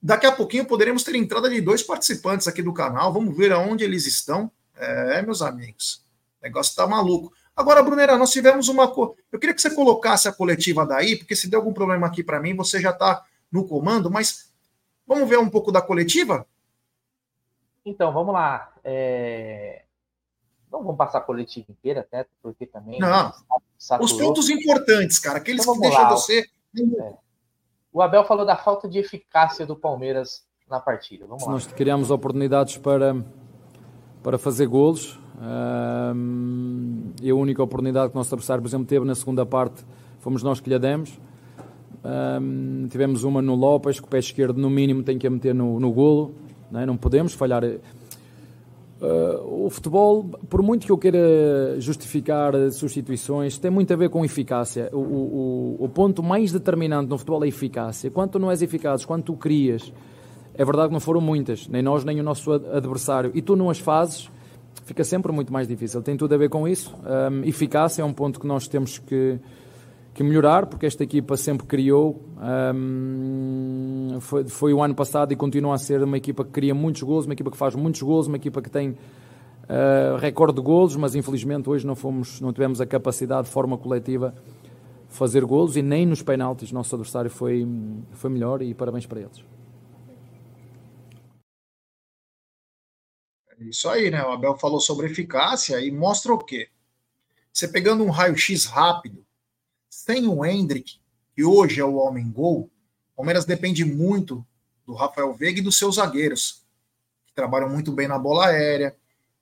Daqui a pouquinho poderemos ter entrada de dois participantes aqui do canal. Vamos ver aonde eles estão. É, meus amigos. O negócio tá maluco. Agora, Brunera, nós tivemos uma. Co... Eu queria que você colocasse a coletiva daí, porque se der algum problema aqui para mim, você já está no comando, mas vamos ver um pouco da coletiva? Então, vamos lá. É... Não vamos passar a coletiva inteira, até, porque também. Não. Os pontos importantes, cara, aqueles então, que deixam lá. você. É. O Abel falou da falta de eficácia do Palmeiras na partida. Vamos lá. Nós criamos oportunidades para, para fazer golos. e a única oportunidade que o nosso adversário, por exemplo, teve na segunda parte, fomos nós que lhe demos. tivemos uma no Lopes, que o pé esquerdo, no mínimo, tem que a meter no, no golo. Não, é? não podemos falhar. Uh, o futebol, por muito que eu queira justificar substituições, tem muito a ver com eficácia. O, o, o, ponto mais determinante no futebol é a eficácia. Quanto não és eficaz, quanto tu crias, é verdade que não foram muitas, nem nós, nem o nosso adversário, e tu não as fazes, fica sempre muito mais difícil. Tem tudo a ver com isso. Um, eficácia é um ponto que nós temos que que melhorar, porque esta equipa sempre criou. Um, foi, foi, o ano passado e continua a ser uma equipa que cria muitos gols, uma equipa que faz muitos gols, uma equipa que tem uh, recorde de gols, mas infelizmente hoje não, fomos, não tivemos a capacidade de forma coletiva fazer gols e nem nos penaltis. Nosso adversário foi, foi melhor e parabéns para eles. É isso aí, né? O Abel falou sobre eficácia e mostra o quê? Você pegando um raio-x rápido, sem o Hendrick, que hoje é o homem gol, o Palmeiras depende muito do Rafael Veiga e dos seus zagueiros, que trabalham muito bem na bola aérea,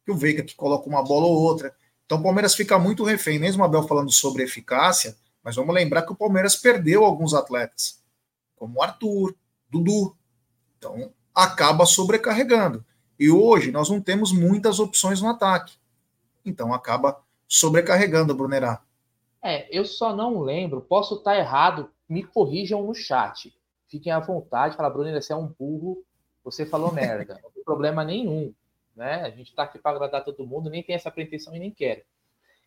que o Veiga que coloca uma bola ou outra. Então o Palmeiras fica muito refém, mesmo o Abel falando sobre eficácia, mas vamos lembrar que o Palmeiras perdeu alguns atletas, como Arthur, Dudu. Então acaba sobrecarregando. E hoje nós não temos muitas opções no ataque. Então acaba sobrecarregando, Brunerá. É, eu só não lembro, posso estar errado, me corrijam no chat. Fiquem à vontade, fala, Bruno, você é um burro, você falou merda. Não tem problema nenhum, né? A gente tá aqui para agradar todo mundo, nem tem essa pretensão e nem quero.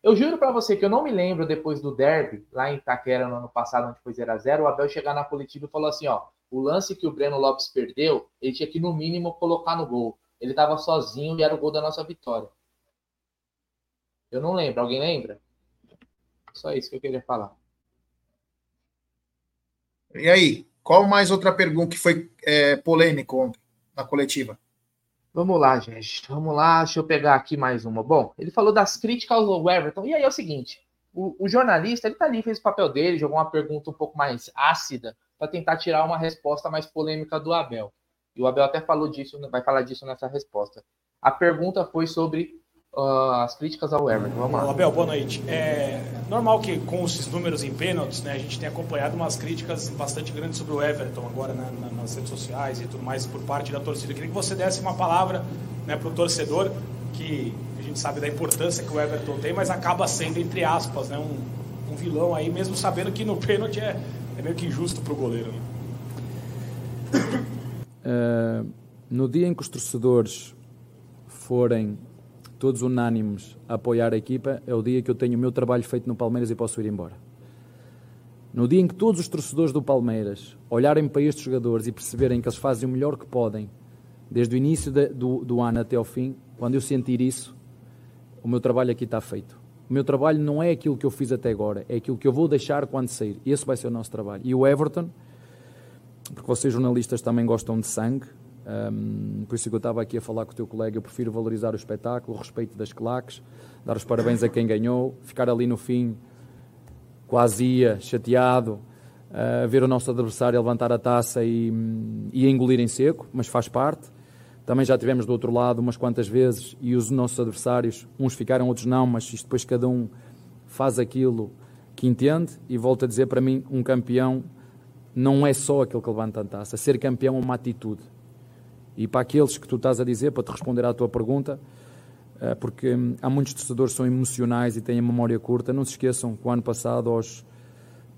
Eu juro para você que eu não me lembro depois do derby, lá em Itaquera no ano passado, onde foi 0x0, o Abel chegar na coletiva e falou assim: ó, o lance que o Breno Lopes perdeu, ele tinha que no mínimo colocar no gol. Ele estava sozinho e era o gol da nossa vitória. Eu não lembro, alguém lembra? Só isso que eu queria falar. E aí, qual mais outra pergunta que foi é, polêmica ontem na coletiva? Vamos lá, gente. Vamos lá, deixa eu pegar aqui mais uma. Bom, ele falou das críticas ao Everton. E aí é o seguinte: o, o jornalista ele tá ali, fez o papel dele, jogou uma pergunta um pouco mais ácida para tentar tirar uma resposta mais polêmica do Abel. E o Abel até falou disso, vai falar disso nessa resposta. A pergunta foi sobre uh, as críticas ao Everton. Vamos lá. Abel, boa noite. É normal que com esses números em pênaltis, né, a gente tenha acompanhado umas críticas bastante grandes sobre o Everton agora na, nas redes sociais e tudo mais por parte da torcida. Eu queria que você desse uma palavra né, para o torcedor que a gente sabe da importância que o Everton tem, mas acaba sendo, entre aspas, né, um, um vilão aí, mesmo sabendo que no pênalti é, é meio que injusto para o goleiro. Né? Uh, no dia em que os torcedores forem todos unânimes a apoiar a equipa, é o dia que eu tenho o meu trabalho feito no Palmeiras e posso ir embora. No dia em que todos os torcedores do Palmeiras olharem para estes jogadores e perceberem que eles fazem o melhor que podem, desde o início de, do, do ano até ao fim, quando eu sentir isso, o meu trabalho aqui está feito. O meu trabalho não é aquilo que eu fiz até agora, é aquilo que eu vou deixar quando sair. Esse vai ser o nosso trabalho. E o Everton, porque vocês jornalistas também gostam de sangue, um, por isso que eu estava aqui a falar com o teu colega, eu prefiro valorizar o espetáculo, o respeito das claques, dar os parabéns a quem ganhou, ficar ali no fim quase ia, chateado, uh, ver o nosso adversário levantar a taça e, e engolir em seco, mas faz parte. Também já tivemos do outro lado umas quantas vezes e os nossos adversários, uns ficaram, outros não, mas isto depois cada um faz aquilo que entende e volto a dizer para mim, um campeão não é só aquele que levanta a taça, ser campeão é uma atitude e para aqueles que tu estás a dizer, para te responder à tua pergunta, eh, porque hum, há muitos torcedores que são emocionais e têm a memória curta. Não se esqueçam que o ano passado, aos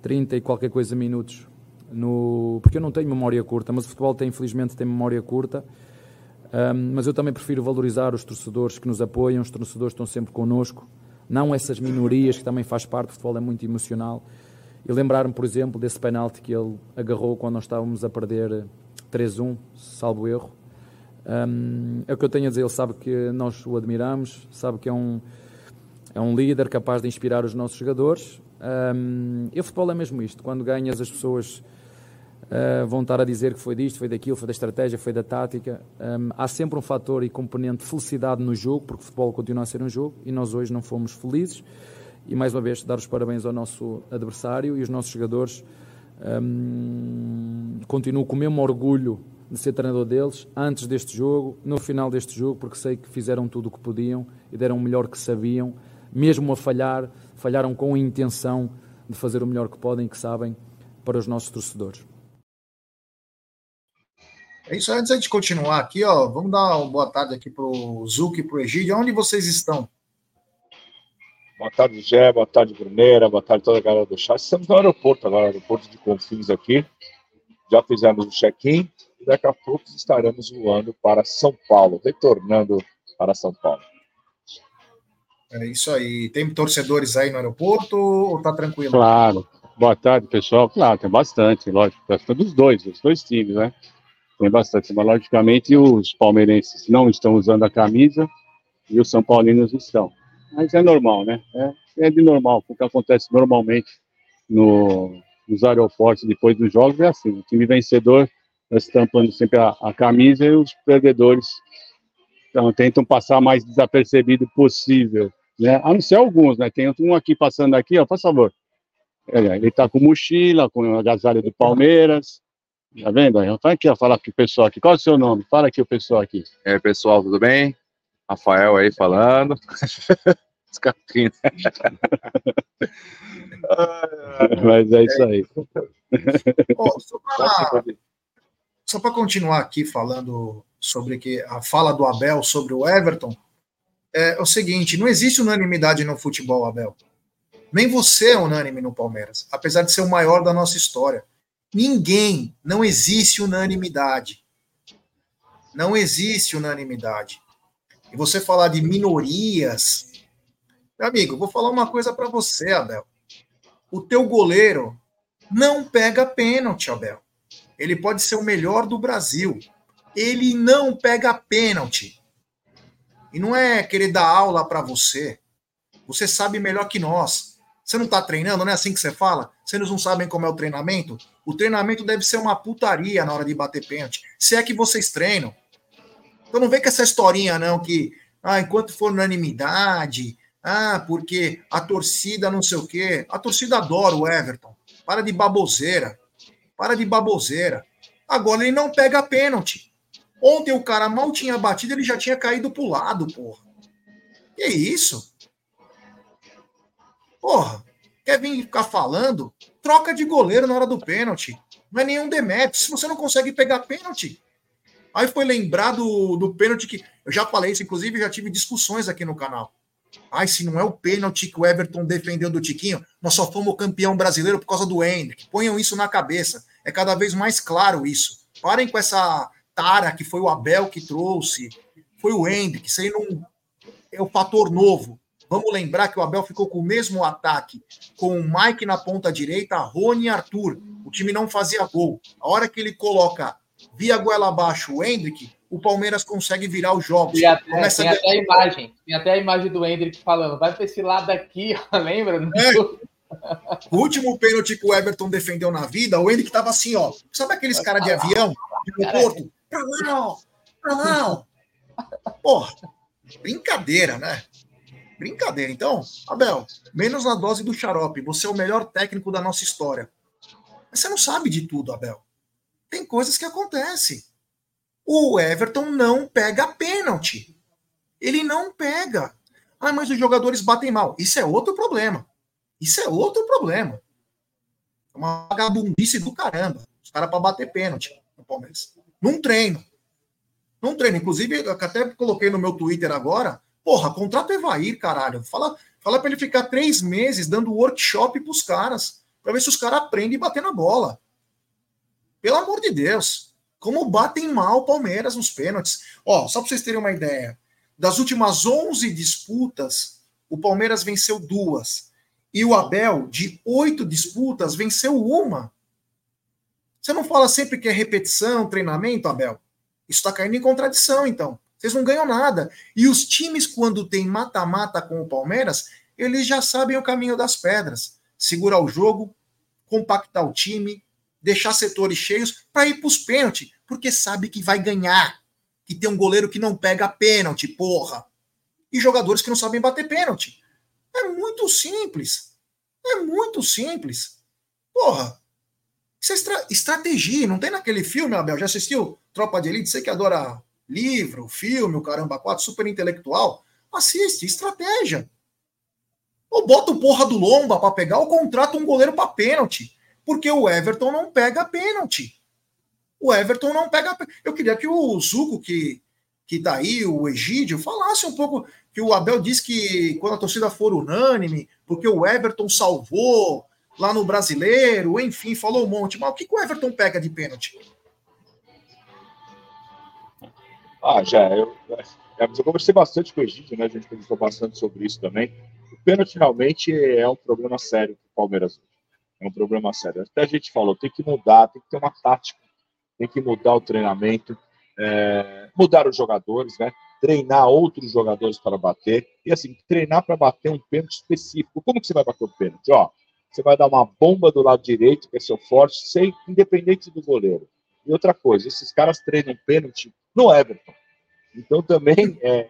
30 e qualquer coisa minutos, no... porque eu não tenho memória curta, mas o futebol tem, infelizmente, tem memória curta. Um, mas eu também prefiro valorizar os torcedores que nos apoiam, os torcedores que estão sempre connosco, não essas minorias que também faz parte, o futebol é muito emocional. E lembrar-me, por exemplo, desse penalti que ele agarrou quando nós estávamos a perder 3-1, salvo erro, um, é o que eu tenho a dizer, ele sabe que nós o admiramos, sabe que é um, é um líder capaz de inspirar os nossos jogadores. Um, e o futebol é mesmo isto, quando ganhas as pessoas uh, vão estar a dizer que foi disto, foi daquilo, foi da estratégia, foi da tática. Um, há sempre um fator e componente de felicidade no jogo, porque o futebol continua a ser um jogo e nós hoje não fomos felizes. E mais uma vez, dar os parabéns ao nosso adversário e os nossos jogadores. Um, continuo com o mesmo orgulho de ser treinador deles antes deste jogo, no final deste jogo, porque sei que fizeram tudo o que podiam e deram o melhor que sabiam, mesmo a falhar, falharam com a intenção de fazer o melhor que podem que sabem para os nossos torcedores. É isso, antes de continuar aqui, ó, vamos dar uma boa tarde aqui para o Zuc e para o Egídio. Onde vocês estão? Boa tarde, Gé, boa tarde, Bruneira, boa tarde toda a galera do chat. Estamos no aeroporto agora, aeroporto de Confins aqui. Já fizemos o check-in, e daqui a pouco estaremos voando para São Paulo, retornando para São Paulo. É isso aí. Tem torcedores aí no aeroporto ou tá tranquilo? Claro. Boa tarde, pessoal. Claro, tem bastante, lógico. Tem dos dois, dos dois times, né? Tem bastante. Mas, logicamente, os palmeirenses não estão usando a camisa e os São Paulinos estão. Mas é normal, né? É, é de normal. O que acontece normalmente no, nos aeroportos depois dos jogos é assim. O time vencedor estampando sempre a, a camisa e os perdedores então, tentam passar mais desapercebido possível, né? A não ser alguns, né? Tem um aqui passando aqui, ó, por favor. Ele tá com mochila, com agasalho do Palmeiras. Tá vendo? Tá aqui, ó, falar com o pessoal aqui. Qual é o seu nome? Fala aqui o pessoal aqui. É, pessoal, tudo bem? Rafael aí falando. Mas é isso aí. Oh, só só para continuar aqui falando sobre que a fala do Abel sobre o Everton, é, o seguinte: não existe unanimidade no futebol, Abel. Nem você é unânime no Palmeiras, apesar de ser o maior da nossa história. Ninguém, não existe unanimidade. Não existe unanimidade. E você falar de minorias, meu amigo, vou falar uma coisa para você, Abel. O teu goleiro não pega pênalti, Abel. Ele pode ser o melhor do Brasil. Ele não pega pênalti. E não é querer dar aula para você. Você sabe melhor que nós. Você não está treinando, não é assim que você fala? Vocês não sabem como é o treinamento? O treinamento deve ser uma putaria na hora de bater pênalti. Se é que vocês treinam. Então não vem com essa historinha, não, que ah, enquanto for unanimidade, ah, porque a torcida não sei o quê. A torcida adora o Everton. Para de baboseira. Para de baboseira. Agora ele não pega pênalti. Ontem o cara mal tinha batido, ele já tinha caído pro lado, porra. Que isso? Porra, quer vir ficar falando? Troca de goleiro na hora do pênalti. Não é nenhum demérito. Se você não consegue pegar pênalti. Aí foi lembrar do, do pênalti que. Eu já falei isso, inclusive já tive discussões aqui no canal. Ai, se não é o pênalti que o Everton defendeu do Tiquinho, nós só fomos campeão brasileiro por causa do Hendrick. Ponham isso na cabeça. É cada vez mais claro isso. Parem com essa tara que foi o Abel que trouxe, foi o Hendrick. Isso aí não é o fator novo. Vamos lembrar que o Abel ficou com o mesmo ataque, com o Mike na ponta direita, Rony e Arthur. O time não fazia gol. A hora que ele coloca via goela abaixo o Hendrick, o Palmeiras consegue virar os jogos. Tem até, Começa tem a... até a imagem. Tem até a imagem do Hendrick falando, vai para esse lado aqui, lembra? É. O último pênalti que o Everton defendeu na vida, o Hendrick tava assim, ó. Sabe aqueles caras de avião, de aeroporto? Pra lá, ó. Pra lá, ó. Porra, brincadeira, né? Brincadeira. Então, Abel, menos na dose do xarope. Você é o melhor técnico da nossa história. Mas você não sabe de tudo, Abel. Tem coisas que acontecem. O Everton não pega pênalti. Ele não pega. Ah, mas os jogadores batem mal. Isso é outro problema. Isso é outro problema. É uma vagabundice do caramba. Os caras para bater pênalti no Palmeiras. Num treino. Num treino. Inclusive, eu até coloquei no meu Twitter agora. Porra, contrato Evair, caralho. Fala, fala para ele ficar três meses dando workshop pros caras. Pra ver se os caras aprendem a bater na bola. Pelo amor de Deus. Como batem mal o Palmeiras nos pênaltis. Ó, só para vocês terem uma ideia. Das últimas 11 disputas, o Palmeiras venceu duas. E o Abel, de oito disputas, venceu uma. Você não fala sempre que é repetição, treinamento, Abel? Isso está caindo em contradição, então. Vocês não ganham nada. E os times, quando tem mata-mata com o Palmeiras, eles já sabem o caminho das pedras. Segurar o jogo, compactar o time, deixar setores cheios para ir para os pênaltis, porque sabe que vai ganhar. Que tem um goleiro que não pega pênalti, porra. E jogadores que não sabem bater pênalti. É muito simples. É muito simples. Porra. Isso é estra estratégia. Não tem naquele filme, Abel? Já assistiu Tropa de Elite? Você que adora livro, filme, o caramba, quatro, super intelectual. Assiste, estratégia. Ou bota o porra do Lomba para pegar ou contrata um goleiro para pênalti. Porque o Everton não pega pênalti. O Everton não pega. Eu queria que o Zuco, que, que tá aí, o Egídio, falasse um pouco que o Abel disse que quando a torcida for unânime, porque o Everton salvou lá no brasileiro, enfim, falou um monte. Mas o que, que o Everton pega de pênalti? Ah, já. Eu, eu conversei bastante com o Egídio, né? A gente conversou bastante sobre isso também. O pênalti realmente é um problema sério para o Palmeiras. É um problema sério. Até a gente falou, tem que mudar, tem que ter uma tática, tem que mudar o treinamento, é, mudar os jogadores, né? treinar outros jogadores para bater. E assim, treinar para bater um pênalti específico. Como que você vai bater o pênalti? Ó, você vai dar uma bomba do lado direito, que é seu forte, sem, independente do goleiro. E outra coisa, esses caras treinam pênalti no Everton. Então também é,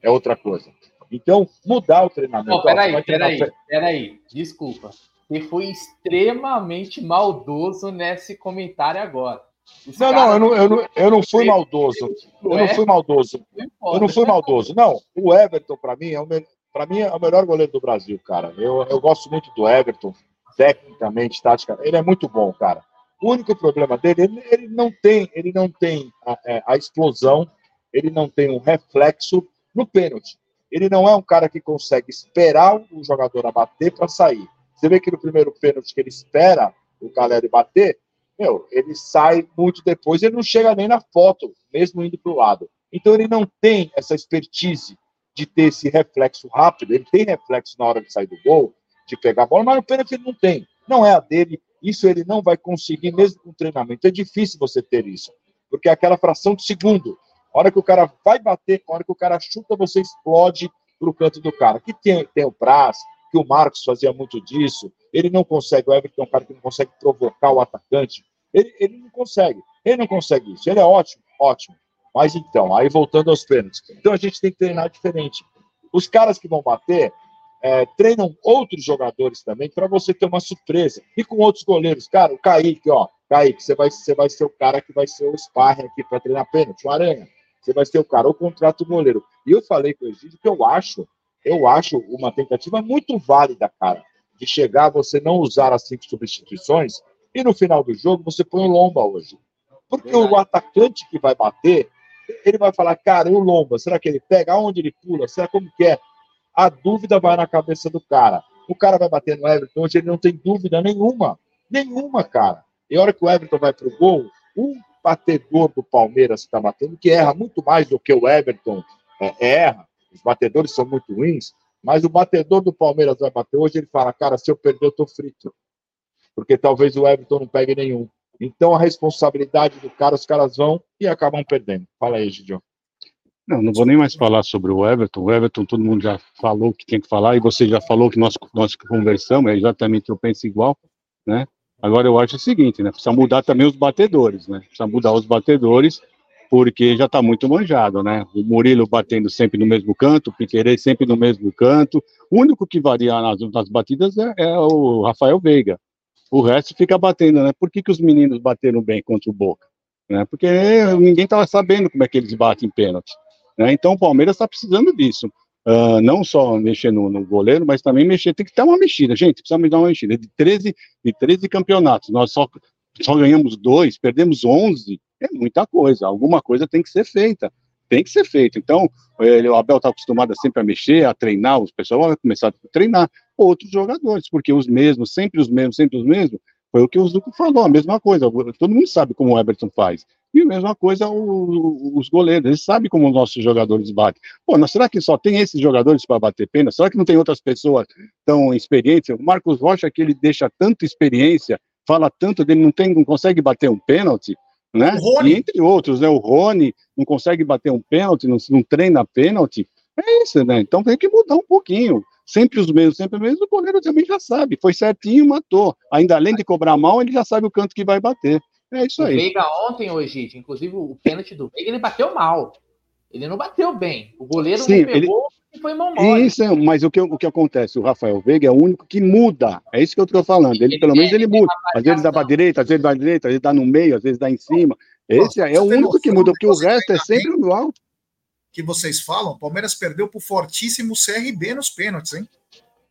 é outra coisa. Então, mudar o treinamento. Não, peraí, peraí, peraí, desculpa. Você foi extremamente maldoso nesse comentário agora. Não, não, eu não, eu não, eu não fui maldoso. Eu não fui maldoso. Eu não fui maldoso. Não, o Everton, para mim, é o, pra mim, é o melhor goleiro do Brasil, cara. Eu, eu gosto muito do Everton, tecnicamente, tática. Ele é muito bom, cara. O único problema dele, ele, ele não tem, ele não tem a, é, a, explosão, ele não tem um reflexo no pênalti. Ele não é um cara que consegue esperar o jogador abater para sair. Você vê que no primeiro pênalti que ele espera o Caleri bater, meu, ele sai muito depois, ele não chega nem na foto, mesmo indo para o lado. Então ele não tem essa expertise de ter esse reflexo rápido, ele tem reflexo na hora de sair do gol, de pegar a bola, mas no pênalti ele não tem. Não é a dele, isso ele não vai conseguir mesmo com treinamento. É difícil você ter isso, porque é aquela fração de segundo. A hora que o cara vai bater, a hora que o cara chuta, você explode para o canto do cara. Que tem, tem o Praz, que o Marcos fazia muito disso. Ele não consegue, o Everton é um cara que não consegue provocar o atacante. Ele, ele não consegue. Ele não consegue isso. Ele é ótimo, ótimo. Mas então, aí voltando aos pênaltis. Então a gente tem que treinar diferente. Os caras que vão bater é, treinam outros jogadores também para você ter uma surpresa. E com outros goleiros. Cara, o Kaique, ó. Kaique, você vai, você vai ser o cara que vai ser o sparring aqui para treinar pênalti. O Aranha. Você vai ser o cara, ou contrata o goleiro. E eu falei com o Egídio que eu acho, eu acho uma tentativa muito válida, cara, de chegar, você não usar as cinco substituições e no final do jogo você põe o Lomba hoje. Porque Verdade. o atacante que vai bater, ele vai falar, cara, e o Lomba, será que ele pega? Aonde ele pula? Será como que é? A dúvida vai na cabeça do cara. O cara vai bater no Everton hoje, ele não tem dúvida nenhuma. Nenhuma, cara. E a hora que o Everton vai pro gol, o batedor do Palmeiras está batendo, que erra muito mais do que o Everton é, erra. Os batedores são muito ruins, mas o batedor do Palmeiras vai bater hoje, ele fala, cara, se eu perder, eu tô frito. Porque talvez o Everton não pegue nenhum. Então a responsabilidade do cara, os caras vão e acabam perdendo. Fala aí, Gidio. Não, não vou nem mais falar sobre o Everton. O Everton, todo mundo já falou o que tinha que falar, e você já falou que nós, nós conversamos, é exatamente, eu penso igual, né? Agora eu acho o seguinte, né? Precisa mudar também os batedores, né? Precisa mudar os batedores, porque já está muito manjado, né? O Murilo batendo sempre no mesmo canto, o Piquerez sempre no mesmo canto. O único que varia nas, nas batidas é, é o Rafael Veiga. O resto fica batendo, né? Por que, que os meninos bateram bem contra o Boca? Né? Porque ninguém estava sabendo como é que eles batem pênalti. Né? Então o Palmeiras está precisando disso. Uh, não só mexer no, no, goleiro, mas também mexer, tem que ter uma mexida, gente, precisamos dar uma mexida. De 13, de 13 campeonatos, nós só, só ganhamos dois, perdemos 11, é muita coisa, alguma coisa tem que ser feita, tem que ser feita. Então, ele, o Abel está acostumado sempre a mexer, a treinar, os pessoal vai começar a treinar outros jogadores, porque os mesmos, sempre os mesmos, sempre os mesmos, foi o que o Zuco falou, a mesma coisa. Todo mundo sabe como o Everton faz. E a mesma coisa o, os goleiros, eles sabem como os nossos jogadores batem. Pô, mas será que só tem esses jogadores para bater pena? Será que não tem outras pessoas tão experientes? O Marcos Rocha, que ele deixa tanta experiência, fala tanto dele, não, tem, não consegue bater um pênalti, né? E entre outros, né? O Rony não consegue bater um pênalti, não, não treina pênalti. É isso, né? Então tem que mudar um pouquinho sempre os mesmos, sempre os mesmos, o goleiro também já sabe, foi certinho, matou. Ainda além de cobrar mal, ele já sabe o canto que vai bater. É isso aí. O Veiga ontem, hoje, inclusive o pênalti do Veiga, ele bateu mal. Ele não bateu bem. O goleiro Sim, não pegou ele... foi mão mole. Isso, é, mas o que, o que acontece? O Rafael Veiga é o único que muda. É isso que eu estou falando. Ele, ele, pelo menos, ele muda. Às vezes dá para direita, às vezes dá direita, às vezes dá no meio, às vezes dá em cima. Esse é, é o único que muda, porque o resto é sempre no alto. Que vocês falam, o Palmeiras perdeu pro fortíssimo CRB nos pênaltis, hein?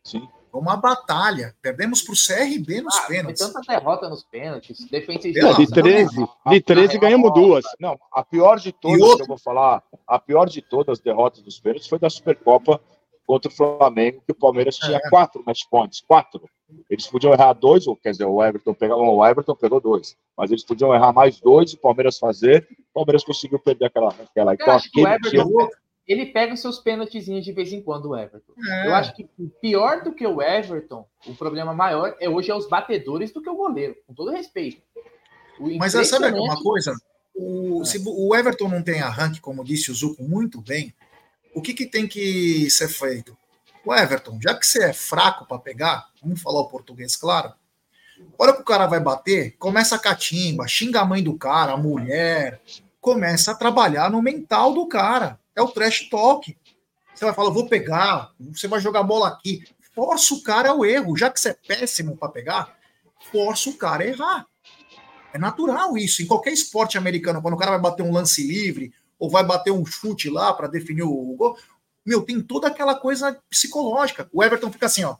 Sim. Uma batalha. Perdemos para o CRB nos ah, pênaltis. Tanta derrota nos pênaltis. Defesa de, de 13, de 13 ganhamos duas. Não, a pior de todas que eu vou falar, a pior de todas as derrotas dos pênaltis foi da Supercopa contra o Flamengo, que o Palmeiras tinha é. quatro match points, quatro. Eles podiam errar dois, ou quer dizer, o Everton pegou, o Everton pegou dois, mas eles podiam errar mais dois, o Palmeiras fazer, o Palmeiras conseguiu perder aquela. aquela. Então, que o Everton, ele pega os seus pênaltizinhos de vez em quando, o Everton. É. Eu acho que pior do que o Everton, o problema maior é hoje é os batedores do que o goleiro, com todo respeito. Mas sabe uma coisa? O, é. Se o Everton não tem arranque, como disse o Zuco muito bem, o que, que tem que ser feito? O Everton, já que você é fraco para pegar, vamos falar o português claro, hora que o cara vai bater, começa a catimba, xinga a mãe do cara, a mulher, começa a trabalhar no mental do cara é o trash talk. Você vai falar, vou pegar, você vai jogar bola aqui. Força o cara ao erro. Já que você é péssimo para pegar, força o cara a errar. É natural isso. Em qualquer esporte americano, quando o cara vai bater um lance livre ou vai bater um chute lá para definir o gol, meu, tem toda aquela coisa psicológica. O Everton fica assim, ó,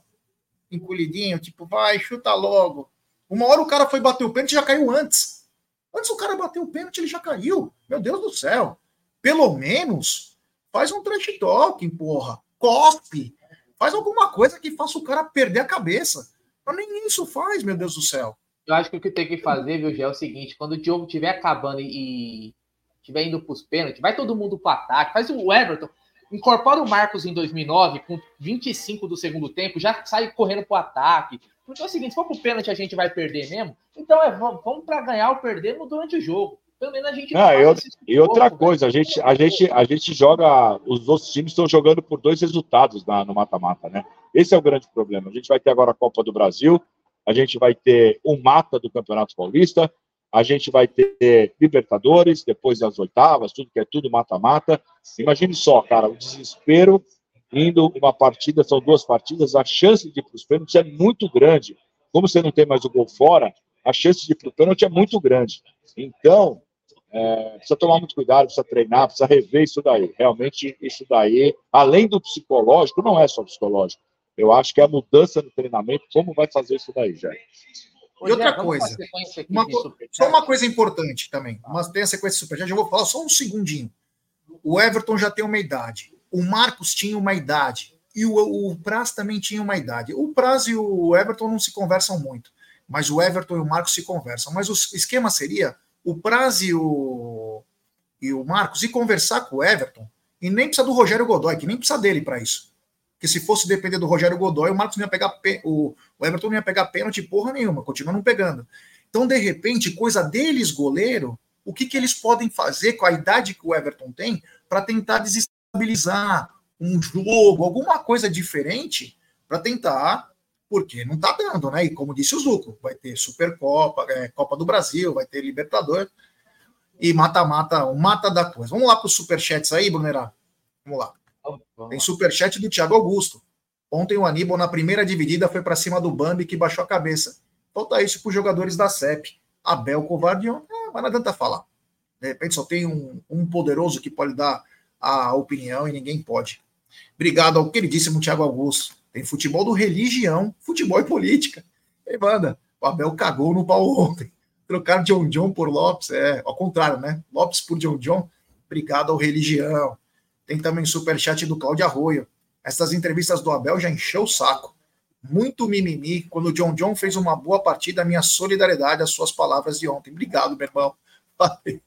encolhidinho, tipo, vai, chuta logo. Uma hora o cara foi bater o pênalti e já caiu antes. Antes o cara bateu o pênalti, ele já caiu. Meu Deus do céu. Pelo menos Faz um trash talking, porra. Cospe. Faz alguma coisa que faça o cara perder a cabeça. Mas nem isso faz, meu Deus do céu. Eu acho que o que tem que fazer, viu, Gé, é o seguinte: quando o Diogo estiver acabando e estiver indo para os pênaltis, vai todo mundo para ataque. Faz o Everton. Incorpora o Marcos em 2009, com 25 do segundo tempo, já sai correndo para o ataque. Então é o seguinte: se for para o pênalti a gente vai perder mesmo, então é, vamos para ganhar ou perder durante o jogo. Pelo menos a gente não, eu, e outra coisa, a gente, a, gente, a gente joga. Os outros times estão jogando por dois resultados na, no mata-mata, né? Esse é o grande problema. A gente vai ter agora a Copa do Brasil, a gente vai ter o mata do Campeonato Paulista, a gente vai ter Libertadores, depois as oitavas, tudo que é tudo mata-mata. Imagine só, cara, o desespero indo uma partida, são duas partidas, a chance de ir para os pênaltis é muito grande. Como você não tem mais o gol fora, a chance de ir para o pênalti é muito grande. Então, É, precisa tomar muito cuidado, precisa treinar, precisa rever isso daí. Realmente, isso daí, além do psicológico, não é só psicológico. Eu acho que é a mudança no treinamento, como vai fazer isso daí, já. E outra coisa, uma, só uma coisa importante também, mas tem a sequência de superchat, eu vou falar só um segundinho. O Everton já tem uma idade, o Marcos tinha uma idade, e o, o Praz também tinha uma idade. O Praz e o Everton não se conversam muito, mas o Everton e o Marcos se conversam. Mas o esquema seria o Praz e o, e o Marcos ir conversar com o Everton, e nem precisa do Rogério Godoy, que nem precisa dele para isso. Porque se fosse depender do Rogério Godoy, o Marcos não ia pegar o, o Everton não ia pegar pênalti porra nenhuma, continua não pegando. Então, de repente, coisa deles, goleiro, o que, que eles podem fazer com a idade que o Everton tem para tentar desestabilizar um jogo, alguma coisa diferente para tentar, porque não está dando, né? E como disse o Zuco, vai ter Supercopa, é, Copa do Brasil, vai ter Libertadores e mata-mata, o mata da coisa. Vamos lá para os superchats aí, Brunerá. Vamos lá. Tem superchat do Thiago Augusto. Ontem o Aníbal, na primeira dividida, foi para cima do Bambi, que baixou a cabeça. Falta isso para os jogadores da CEP. Abel Covardion, é, mas não adianta falar. De repente só tem um, um poderoso que pode dar a opinião e ninguém pode. Obrigado ao queridíssimo Thiago Augusto. Tem futebol do religião, futebol e política. E manda, o Abel cagou no pau ontem. Trocar John John por Lopes, é ao contrário, né? Lopes por John John. Obrigado ao religião. Tem também superchat do Cláudio Arroio. Essas entrevistas do Abel já encheu o saco. Muito mimimi. Quando o John John fez uma boa partida, minha solidariedade às suas palavras de ontem. Obrigado, meu irmão.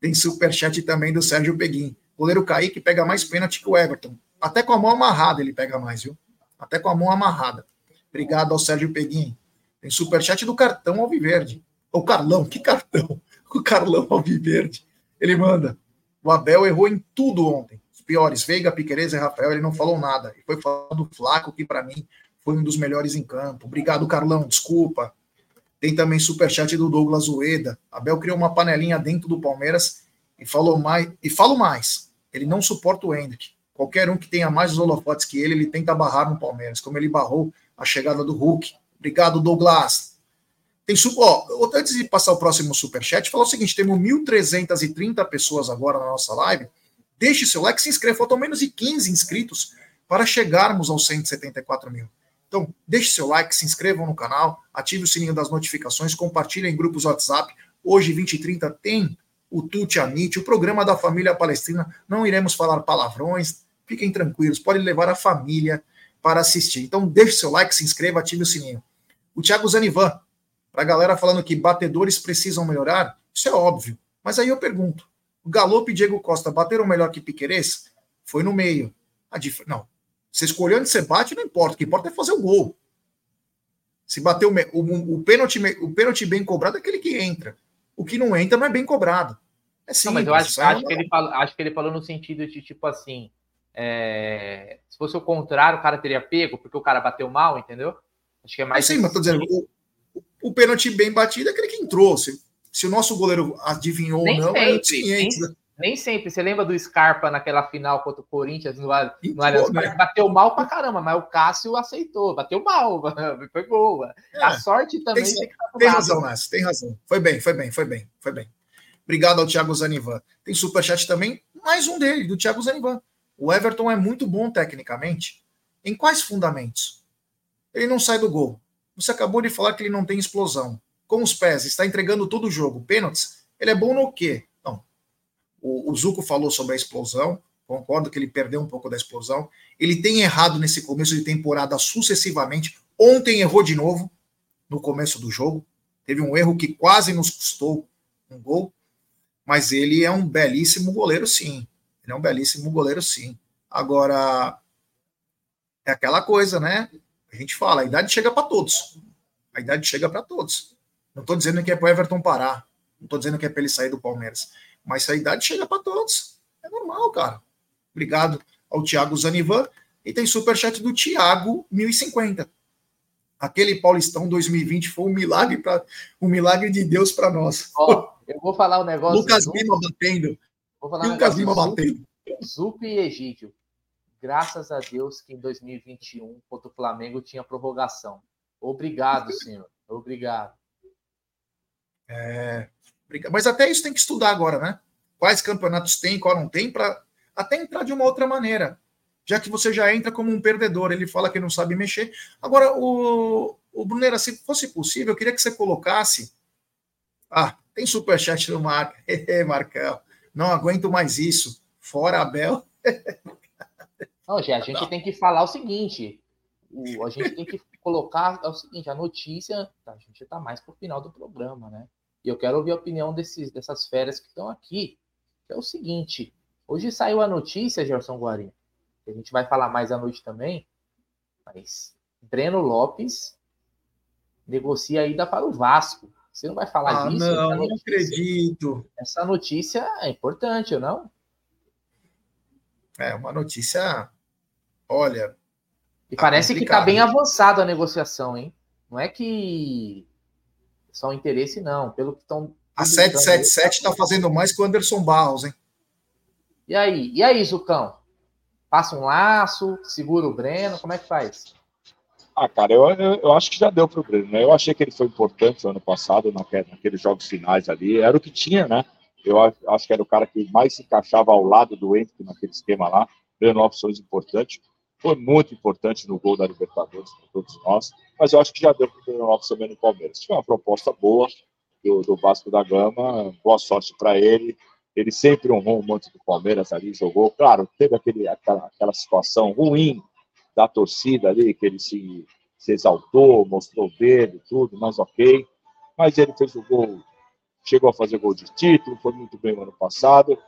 Tem superchat também do Sérgio Peguim. O goleiro Kaique pega mais pênalti que o Everton. Até com a mão amarrada ele pega mais, viu? Até com a mão amarrada. Obrigado ao Sérgio Peguim. Tem superchat do cartão Alviverde. O Carlão, que cartão? O Carlão Alviverde. Ele manda. O Abel errou em tudo ontem. Os piores, Veiga, Piquerez e Rafael, ele não falou nada. E foi falando do Flaco, que para mim foi um dos melhores em campo. Obrigado, Carlão, desculpa. Tem também superchat do Douglas Ueda. Abel criou uma panelinha dentro do Palmeiras e falou mais. E falo mais. Ele não suporta o Hendrick. Qualquer um que tenha mais holofotes que ele, ele tenta barrar no Palmeiras, como ele barrou a chegada do Hulk. Obrigado, Douglas. Tem ó, antes de passar o próximo superchat, falar o seguinte: temos 1.330 pessoas agora na nossa live. Deixe seu like, se inscreva. Faltam menos de 15 inscritos para chegarmos aos 174 mil. Então, deixe seu like, se inscrevam no canal, ative o sininho das notificações, compartilhem em grupos WhatsApp. Hoje, 20 e 30, tem o Tuti Amit, o programa da família palestina. Não iremos falar palavrões, fiquem tranquilos, pode levar a família para assistir. Então, deixe seu like, se inscreva, ative o sininho. O Thiago Zanivan, para a galera falando que batedores precisam melhorar, isso é óbvio. Mas aí eu pergunto: o Galope e Diego Costa bateram melhor que Piquerez? Foi no meio. A dif... Não, você escolheu onde você bate, não importa. O que importa é fazer o gol. Se bater o, o, o, pênalti, o pênalti bem cobrado é aquele que entra. O que não entra não é bem cobrado. É simples, não, mas eu acho, acho, que ele falou, acho que ele falou no sentido de tipo assim: é, se fosse o contrário, o cara teria pego, porque o cara bateu mal, entendeu? Acho que é mais. É sim, mas tô dizendo, o, o, pênalti bem batido é aquele que entrou. Se, se o nosso goleiro adivinhou ou não, é sempre, é nem sempre. Você lembra do Scarpa naquela final contra o Corinthians no, no Allianz né? Bateu mal pra caramba, mas o Cássio aceitou. Bateu mal, foi boa. É, a sorte também tem, tem que Tem razão, Nassi, tem razão. Foi bem, foi bem, foi bem, foi bem. Obrigado ao Thiago Zanivan. Tem superchat também, mais um dele, do Thiago Zanivan. O Everton é muito bom tecnicamente. Em quais fundamentos? Ele não sai do gol. Você acabou de falar que ele não tem explosão. Com os pés, está entregando todo o jogo. Pênaltis, ele é bom no quê? O, o Zuco falou sobre a explosão, concordo que ele perdeu um pouco da explosão. Ele tem errado nesse começo de temporada sucessivamente. Ontem errou de novo no começo do jogo. Teve um erro que quase nos custou um gol. Mas ele é um belíssimo goleiro, sim. Ele é um belíssimo goleiro, sim. Agora, é aquela coisa, né? A gente fala, a idade chega para todos. A idade chega para todos. Não estou dizendo que é para o Everton parar. Não estou dizendo que é para ele sair do Palmeiras. Mas a idade chega para todos. É normal, cara. Obrigado ao Thiago Zanivan. E tem superchat do Thiago 1050. Aquele Paulistão 2020 foi um milagre para um milagre de Deus para nós. Ó, eu vou falar um negócio. Lucas Lima batendo. Vou falar um Lucas Lima batendo. Zup e Egídio. Graças a Deus que em 2021 contra o Flamengo tinha prorrogação. Obrigado, senhor. Obrigado. É, Mas até isso tem que estudar agora, né? Quais campeonatos tem, qual não tem, para até entrar de uma outra maneira. Já que você já entra como um perdedor, ele fala que não sabe mexer. Agora, o, o Brunera, se fosse possível, eu queria que você colocasse. Ah, tem superchat no Marco. Marcão, não aguento mais isso. Fora Abel. Não, gente, a gente tem que falar o seguinte: o, a gente tem que colocar é o seguinte, a notícia, a gente está mais para o final do programa, né? E eu quero ouvir a opinião desses, dessas férias que estão aqui. É o seguinte, hoje saiu a notícia, Gerson Guarim, que a gente vai falar mais à noite também, mas Breno Lopes negocia a ida para o Vasco. Você não vai falar ah, disso? Não, não acredito. Essa notícia é importante, ou não? É uma notícia Olha. E tá parece que está bem avançada a negociação, hein? Não é que só interesse, não. Pelo que estão. A 777 está fazendo mais que o Anderson Barros, hein? E aí? E aí, Zucão? Passa um laço, segura o Breno, como é que faz? Ah, cara, eu, eu, eu acho que já deu para o Breno, né? Eu achei que ele foi importante no ano passado, naqueles jogos finais ali. Era o que tinha, né? Eu acho que era o cara que mais se encaixava ao lado do Henrique naquele esquema lá. Breno opções importantes foi muito importante no gol da Libertadores para todos nós, mas eu acho que já deu para o Breno Lopes também no Palmeiras. Foi uma proposta boa do, do Vasco da Gama, boa sorte para ele. Ele sempre honrou o manto do Palmeiras ali, jogou. Claro, teve aquele, aquela, aquela situação ruim da torcida ali, que ele se, se exaltou, mostrou o dedo, tudo, mas ok. Mas ele fez o gol, chegou a fazer gol de título, foi muito bem no ano passado.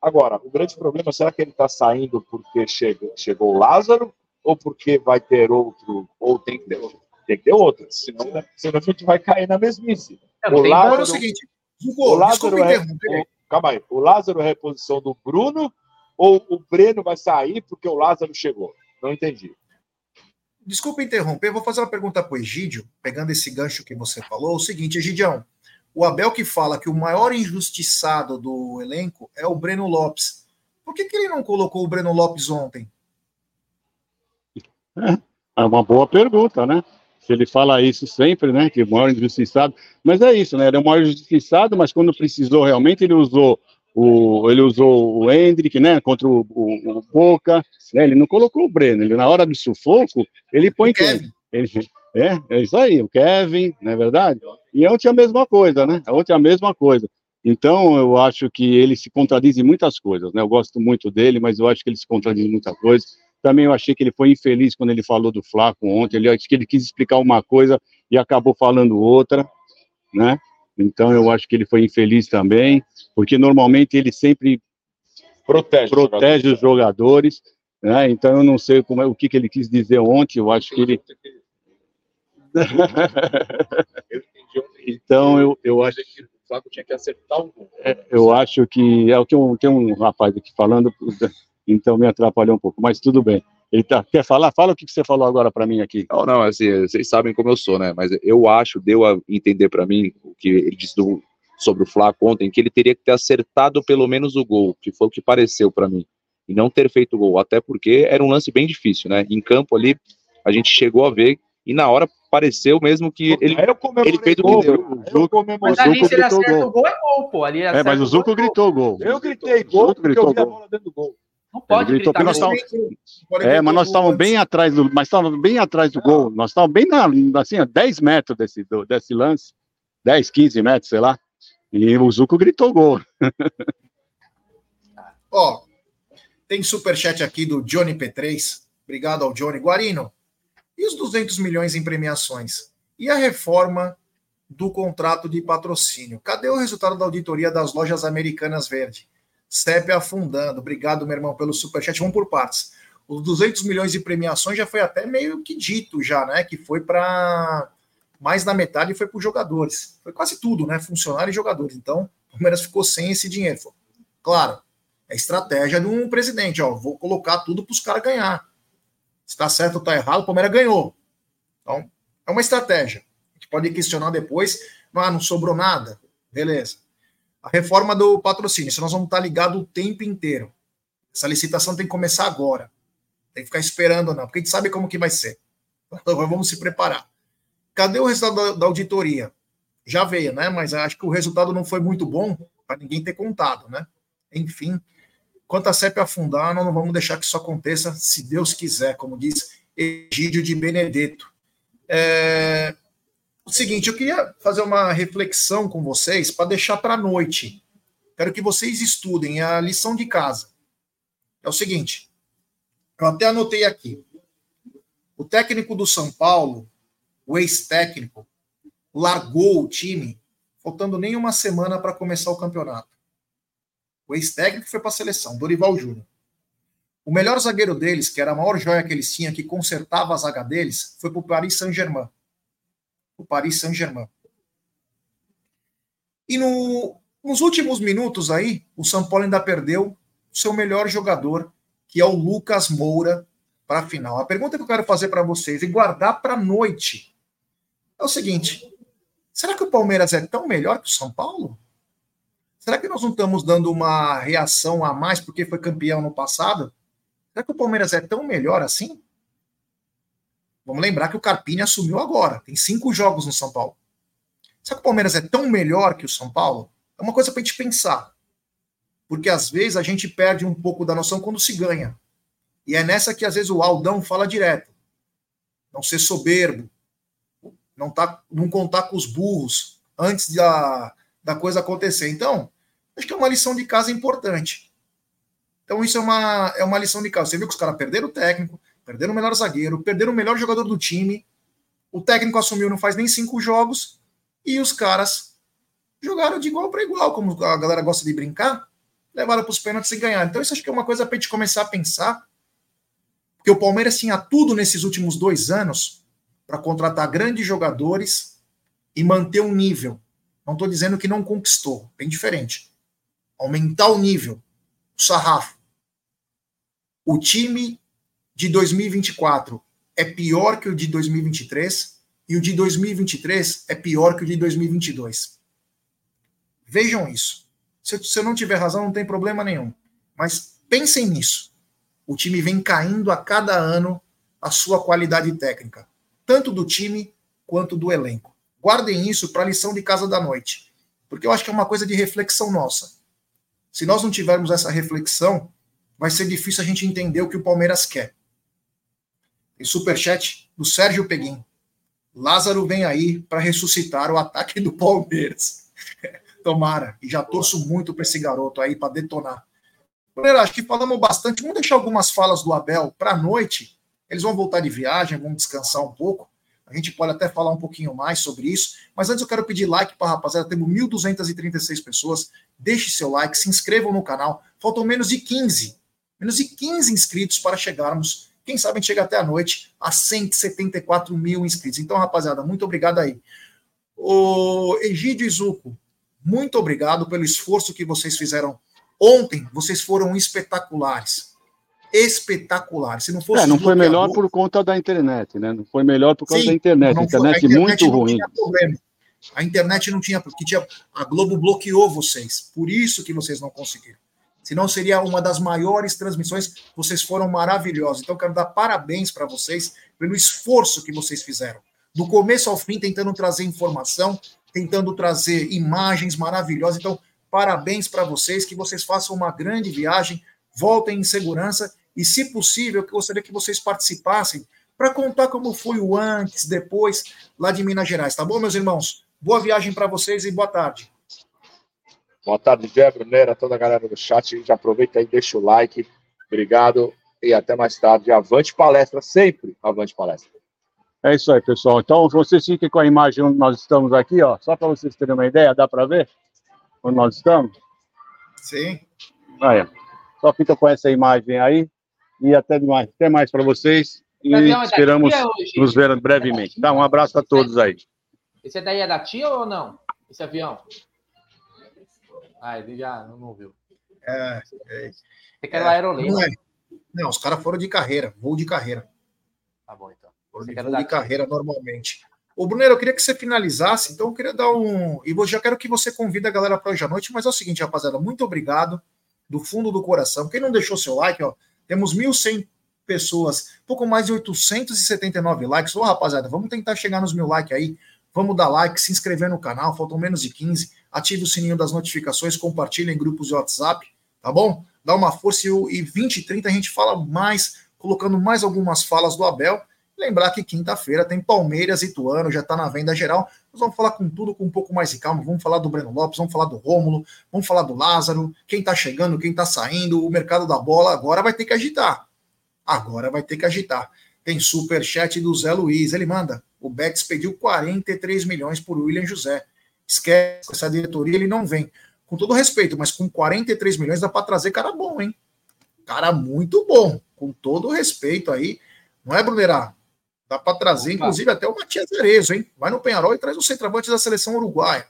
Agora, o grande problema, será que ele está saindo porque chega, chegou o Lázaro ou porque vai ter outro, ou tem que ter outro? Tem que ter outro, senão, senão a gente vai cair na mesmice. É, o Lázaro, é o seguinte, o Lázaro é, o, calma aí, o Lázaro é a reposição do Bruno ou o Breno vai sair porque o Lázaro chegou? Não entendi. Desculpa interromper, vou fazer uma pergunta para o Egídio, pegando esse gancho que você falou. O seguinte, Egidião, o Abel que fala que o maior injustiçado do elenco é o Breno Lopes. Por que, que ele não colocou o Breno Lopes ontem? É, é uma boa pergunta, né? Se ele fala isso sempre, né? Que o maior injustiçado. Mas é isso, né? Ele é o maior injustiçado, mas quando precisou realmente, ele usou o, ele usou o Hendrick, né? Contra o, o, o Boca. Né, ele não colocou o Breno. Ele, na hora do sufoco, ele põe quem? Ele, é, é isso aí, o Kevin, não é verdade? E ontem a mesma coisa, né? Ontem a mesma coisa. Então, eu acho que ele se contradiz em muitas coisas, né? Eu gosto muito dele, mas eu acho que ele se contradiz em muitas coisas. Também eu achei que ele foi infeliz quando ele falou do Flaco ontem. Ele acho que ele quis explicar uma coisa e acabou falando outra, né? Então, eu acho que ele foi infeliz também, porque normalmente ele sempre protege, protege os jogadores, né? Então, eu não sei como é, o que, que ele quis dizer ontem. Eu acho que ele então, eu, eu acho que o Flávio tinha que acertar o gol. É, eu acho que é o que um, tem um rapaz aqui falando, então me atrapalhou um pouco, mas tudo bem. Ele tá, quer falar? Fala o que você falou agora para mim aqui. Não, não, assim, vocês sabem como eu sou, né? Mas eu acho, deu a entender para mim o que ele disse do, sobre o Flávio ontem, que ele teria que ter acertado pelo menos o gol, que foi o que pareceu para mim, e não ter feito o gol, até porque era um lance bem difícil, né? Em campo ali, a gente chegou a ver e na hora pareceu mesmo que ele, ele fez o que deu. O Zuco, mas ali, se ele acerta gol. o gol, é gol, pô. Ali é, mas o Zuco gritou gol. Eu gritei gol porque gritou eu vi a bola dentro do gol. Não pode gritar. Nós tava, é, mas nós estávamos bem atrás do, mas estávamos bem atrás do gol. Nós estávamos bem na, assim, a 10 metros desse, do, desse lance, 10, 15 metros, sei lá. E o Zuco gritou gol. Ó, tem superchat aqui do Johnny P3. Obrigado ao Johnny. Guarino, e os 200 milhões em premiações? E a reforma do contrato de patrocínio? Cadê o resultado da auditoria das lojas americanas verde? CEP afundando. Obrigado, meu irmão, pelo superchat. Vamos por partes. Os 200 milhões de premiações já foi até meio que dito já, né? Que foi para mais da metade foi para os jogadores. Foi quase tudo, né? Funcionários e jogadores. Então, o Palmeiras ficou sem esse dinheiro. Claro, é estratégia de um presidente, ó. Vou colocar tudo para os caras ganhar. Se está certo ou está errado, o Palmeiras ganhou. Então, é uma estratégia. A gente pode questionar depois. Ah, não sobrou nada. Beleza. A reforma do patrocínio. Isso nós vamos estar ligados o tempo inteiro. Essa licitação tem que começar agora. Tem que ficar esperando, não, porque a gente sabe como que vai ser. Então, vamos se preparar. Cadê o resultado da, da auditoria? já veio, né? Mas acho que o resultado não foi muito bom para ninguém ter contado, né? Enfim, quanto a CEP afundar, nós não vamos deixar que isso aconteça, se Deus quiser, como diz Egídio de Benedetto. É... O seguinte, eu queria fazer uma reflexão com vocês para deixar para a noite. Quero que vocês estudem a lição de casa. É o seguinte, eu até anotei aqui. O técnico do São Paulo, o ex-técnico, largou o time faltando nem uma semana para começar o campeonato. O ex-técnico foi para a seleção, Dorival Júnior. O melhor zagueiro deles, que era a maior joia que eles tinham, que consertava a zaga deles, foi para o Paris Saint-Germain. O Paris Saint-Germain. E no, nos últimos minutos aí, o São Paulo ainda perdeu o seu melhor jogador, que é o Lucas Moura, para a final. A pergunta que eu quero fazer para vocês e guardar para a noite é o seguinte: será que o Palmeiras é tão melhor que o São Paulo? Será que nós não estamos dando uma reação a mais porque foi campeão no passado? Será que o Palmeiras é tão melhor assim? Vamos lembrar que o Carpini assumiu agora. Tem cinco jogos no São Paulo. Será que o Palmeiras é tão melhor que o São Paulo? É uma coisa para a gente pensar. Porque às vezes a gente perde um pouco da noção quando se ganha. E é nessa que às vezes o Aldão fala direto. Não ser soberbo. Não, tá, não contar com os burros antes da, da coisa acontecer. Então, acho que é uma lição de casa importante. Então, isso é uma, é uma lição de casa. Você viu que os caras perderam o técnico, perderam o melhor zagueiro, perderam o melhor jogador do time. O técnico assumiu não faz nem cinco jogos e os caras jogaram de igual para igual, como a galera gosta de brincar, levaram para os pênaltis e ganharam. Então, isso acho que é uma coisa para a gente começar a pensar, porque o Palmeiras tinha tudo nesses últimos dois anos para contratar grandes jogadores e manter um nível. Não estou dizendo que não conquistou, bem diferente. Aumentar o nível, o sarrafo. O time de 2024 é pior que o de 2023 e o de 2023 é pior que o de 2022. Vejam isso. Se eu, se eu não tiver razão, não tem problema nenhum. Mas pensem nisso. O time vem caindo a cada ano a sua qualidade técnica, tanto do time quanto do elenco. Guardem isso para a lição de casa da noite, porque eu acho que é uma coisa de reflexão nossa. Se nós não tivermos essa reflexão, vai ser difícil a gente entender o que o Palmeiras quer. Tem superchat do Sérgio Peguim. Lázaro vem aí para ressuscitar o ataque do Palmeiras. Tomara. E já torço muito para esse garoto aí para detonar. Galera, acho que falamos bastante. Vamos deixar algumas falas do Abel para a noite. Eles vão voltar de viagem, vão descansar um pouco. A gente pode até falar um pouquinho mais sobre isso, mas antes eu quero pedir like para a rapaziada. Temos 1.236 pessoas. Deixe seu like, se inscrevam no canal. Faltam menos de 15, menos de 15 inscritos para chegarmos. Quem sabe a gente chega até a noite a 174 mil inscritos. Então, rapaziada, muito obrigado aí. O Egídio Izuco, muito obrigado pelo esforço que vocês fizeram ontem. Vocês foram espetaculares espetacular. Se não fosse. É, não foi melhor por conta da internet, né? Não foi melhor por causa Sim, da internet. A internet, a internet muito ruim. A internet não tinha, porque tinha, a Globo bloqueou vocês. Por isso que vocês não conseguiram. Senão seria uma das maiores transmissões. Vocês foram maravilhosos. Então, quero dar parabéns para vocês pelo esforço que vocês fizeram. Do começo ao fim, tentando trazer informação, tentando trazer imagens maravilhosas. Então, parabéns para vocês, que vocês façam uma grande viagem, voltem em segurança e, se possível, eu gostaria que vocês participassem para contar como foi o antes, depois, lá de Minas Gerais. Tá bom, meus irmãos? Boa viagem para vocês e boa tarde. Boa tarde, Jé, Brunera, toda a galera do chat. Já aproveita aí, deixa o like. Obrigado e até mais tarde. Avante palestra, sempre avante palestra. É isso aí, pessoal. Então, vocês fiquem com a imagem onde nós estamos aqui, ó. Só para vocês terem uma ideia, dá para ver onde nós estamos? Sim. Aí, só fica com essa imagem aí e até mais, até mais para vocês. E esperamos nos ver brevemente. Tá? Um abraço a todos aí. Esse daí é da tia ou não? Esse avião? Ah, ele já não, viu. É, é, Você quer é, aerolínea? Não, é. não, os caras foram de carreira, voo de carreira. Tá bom, então. Foram de voo de carreira normalmente. Ô, Brunero, eu queria que você finalizasse, então eu queria dar um. E eu já quero que você convide a galera para hoje à noite, mas é o seguinte, rapaziada, muito obrigado do fundo do coração. Quem não deixou seu like, ó, temos 1.100 pessoas, pouco mais de 879 likes. Ô, rapaziada, vamos tentar chegar nos mil likes aí. Vamos dar like, se inscrever no canal, faltam menos de 15. Ative o sininho das notificações, compartilhe em grupos de WhatsApp, tá bom? Dá uma força e 20 e 30 a gente fala mais, colocando mais algumas falas do Abel. Lembrar que quinta-feira tem Palmeiras e Tuano, já está na venda geral. Nós vamos falar com tudo com um pouco mais de calma. Vamos falar do Breno Lopes, vamos falar do Rômulo, vamos falar do Lázaro, quem está chegando, quem está saindo, o mercado da bola. Agora vai ter que agitar. Agora vai ter que agitar. Tem super chat do Zé Luiz. Ele manda. O Betis pediu 43 milhões por William José. Esquece, essa diretoria ele não vem. Com todo respeito, mas com 43 milhões dá para trazer cara bom, hein? Cara muito bom. Com todo respeito aí. Não é, Brunerá? Dá para trazer, inclusive, até o Matias Arezo, hein? Vai no Penharol e traz o centroavante da seleção uruguaia.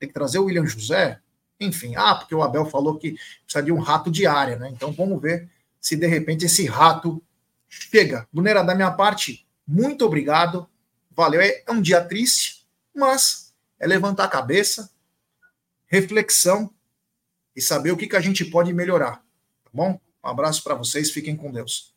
Tem que trazer o William José. Enfim, ah, porque o Abel falou que precisa de um rato de área, né? Então vamos ver se de repente esse rato chega. Brunera, da minha parte, muito obrigado. Valeu. É, é um dia triste, mas é levantar a cabeça, reflexão e saber o que, que a gente pode melhorar. Tá bom? Um abraço para vocês, fiquem com Deus.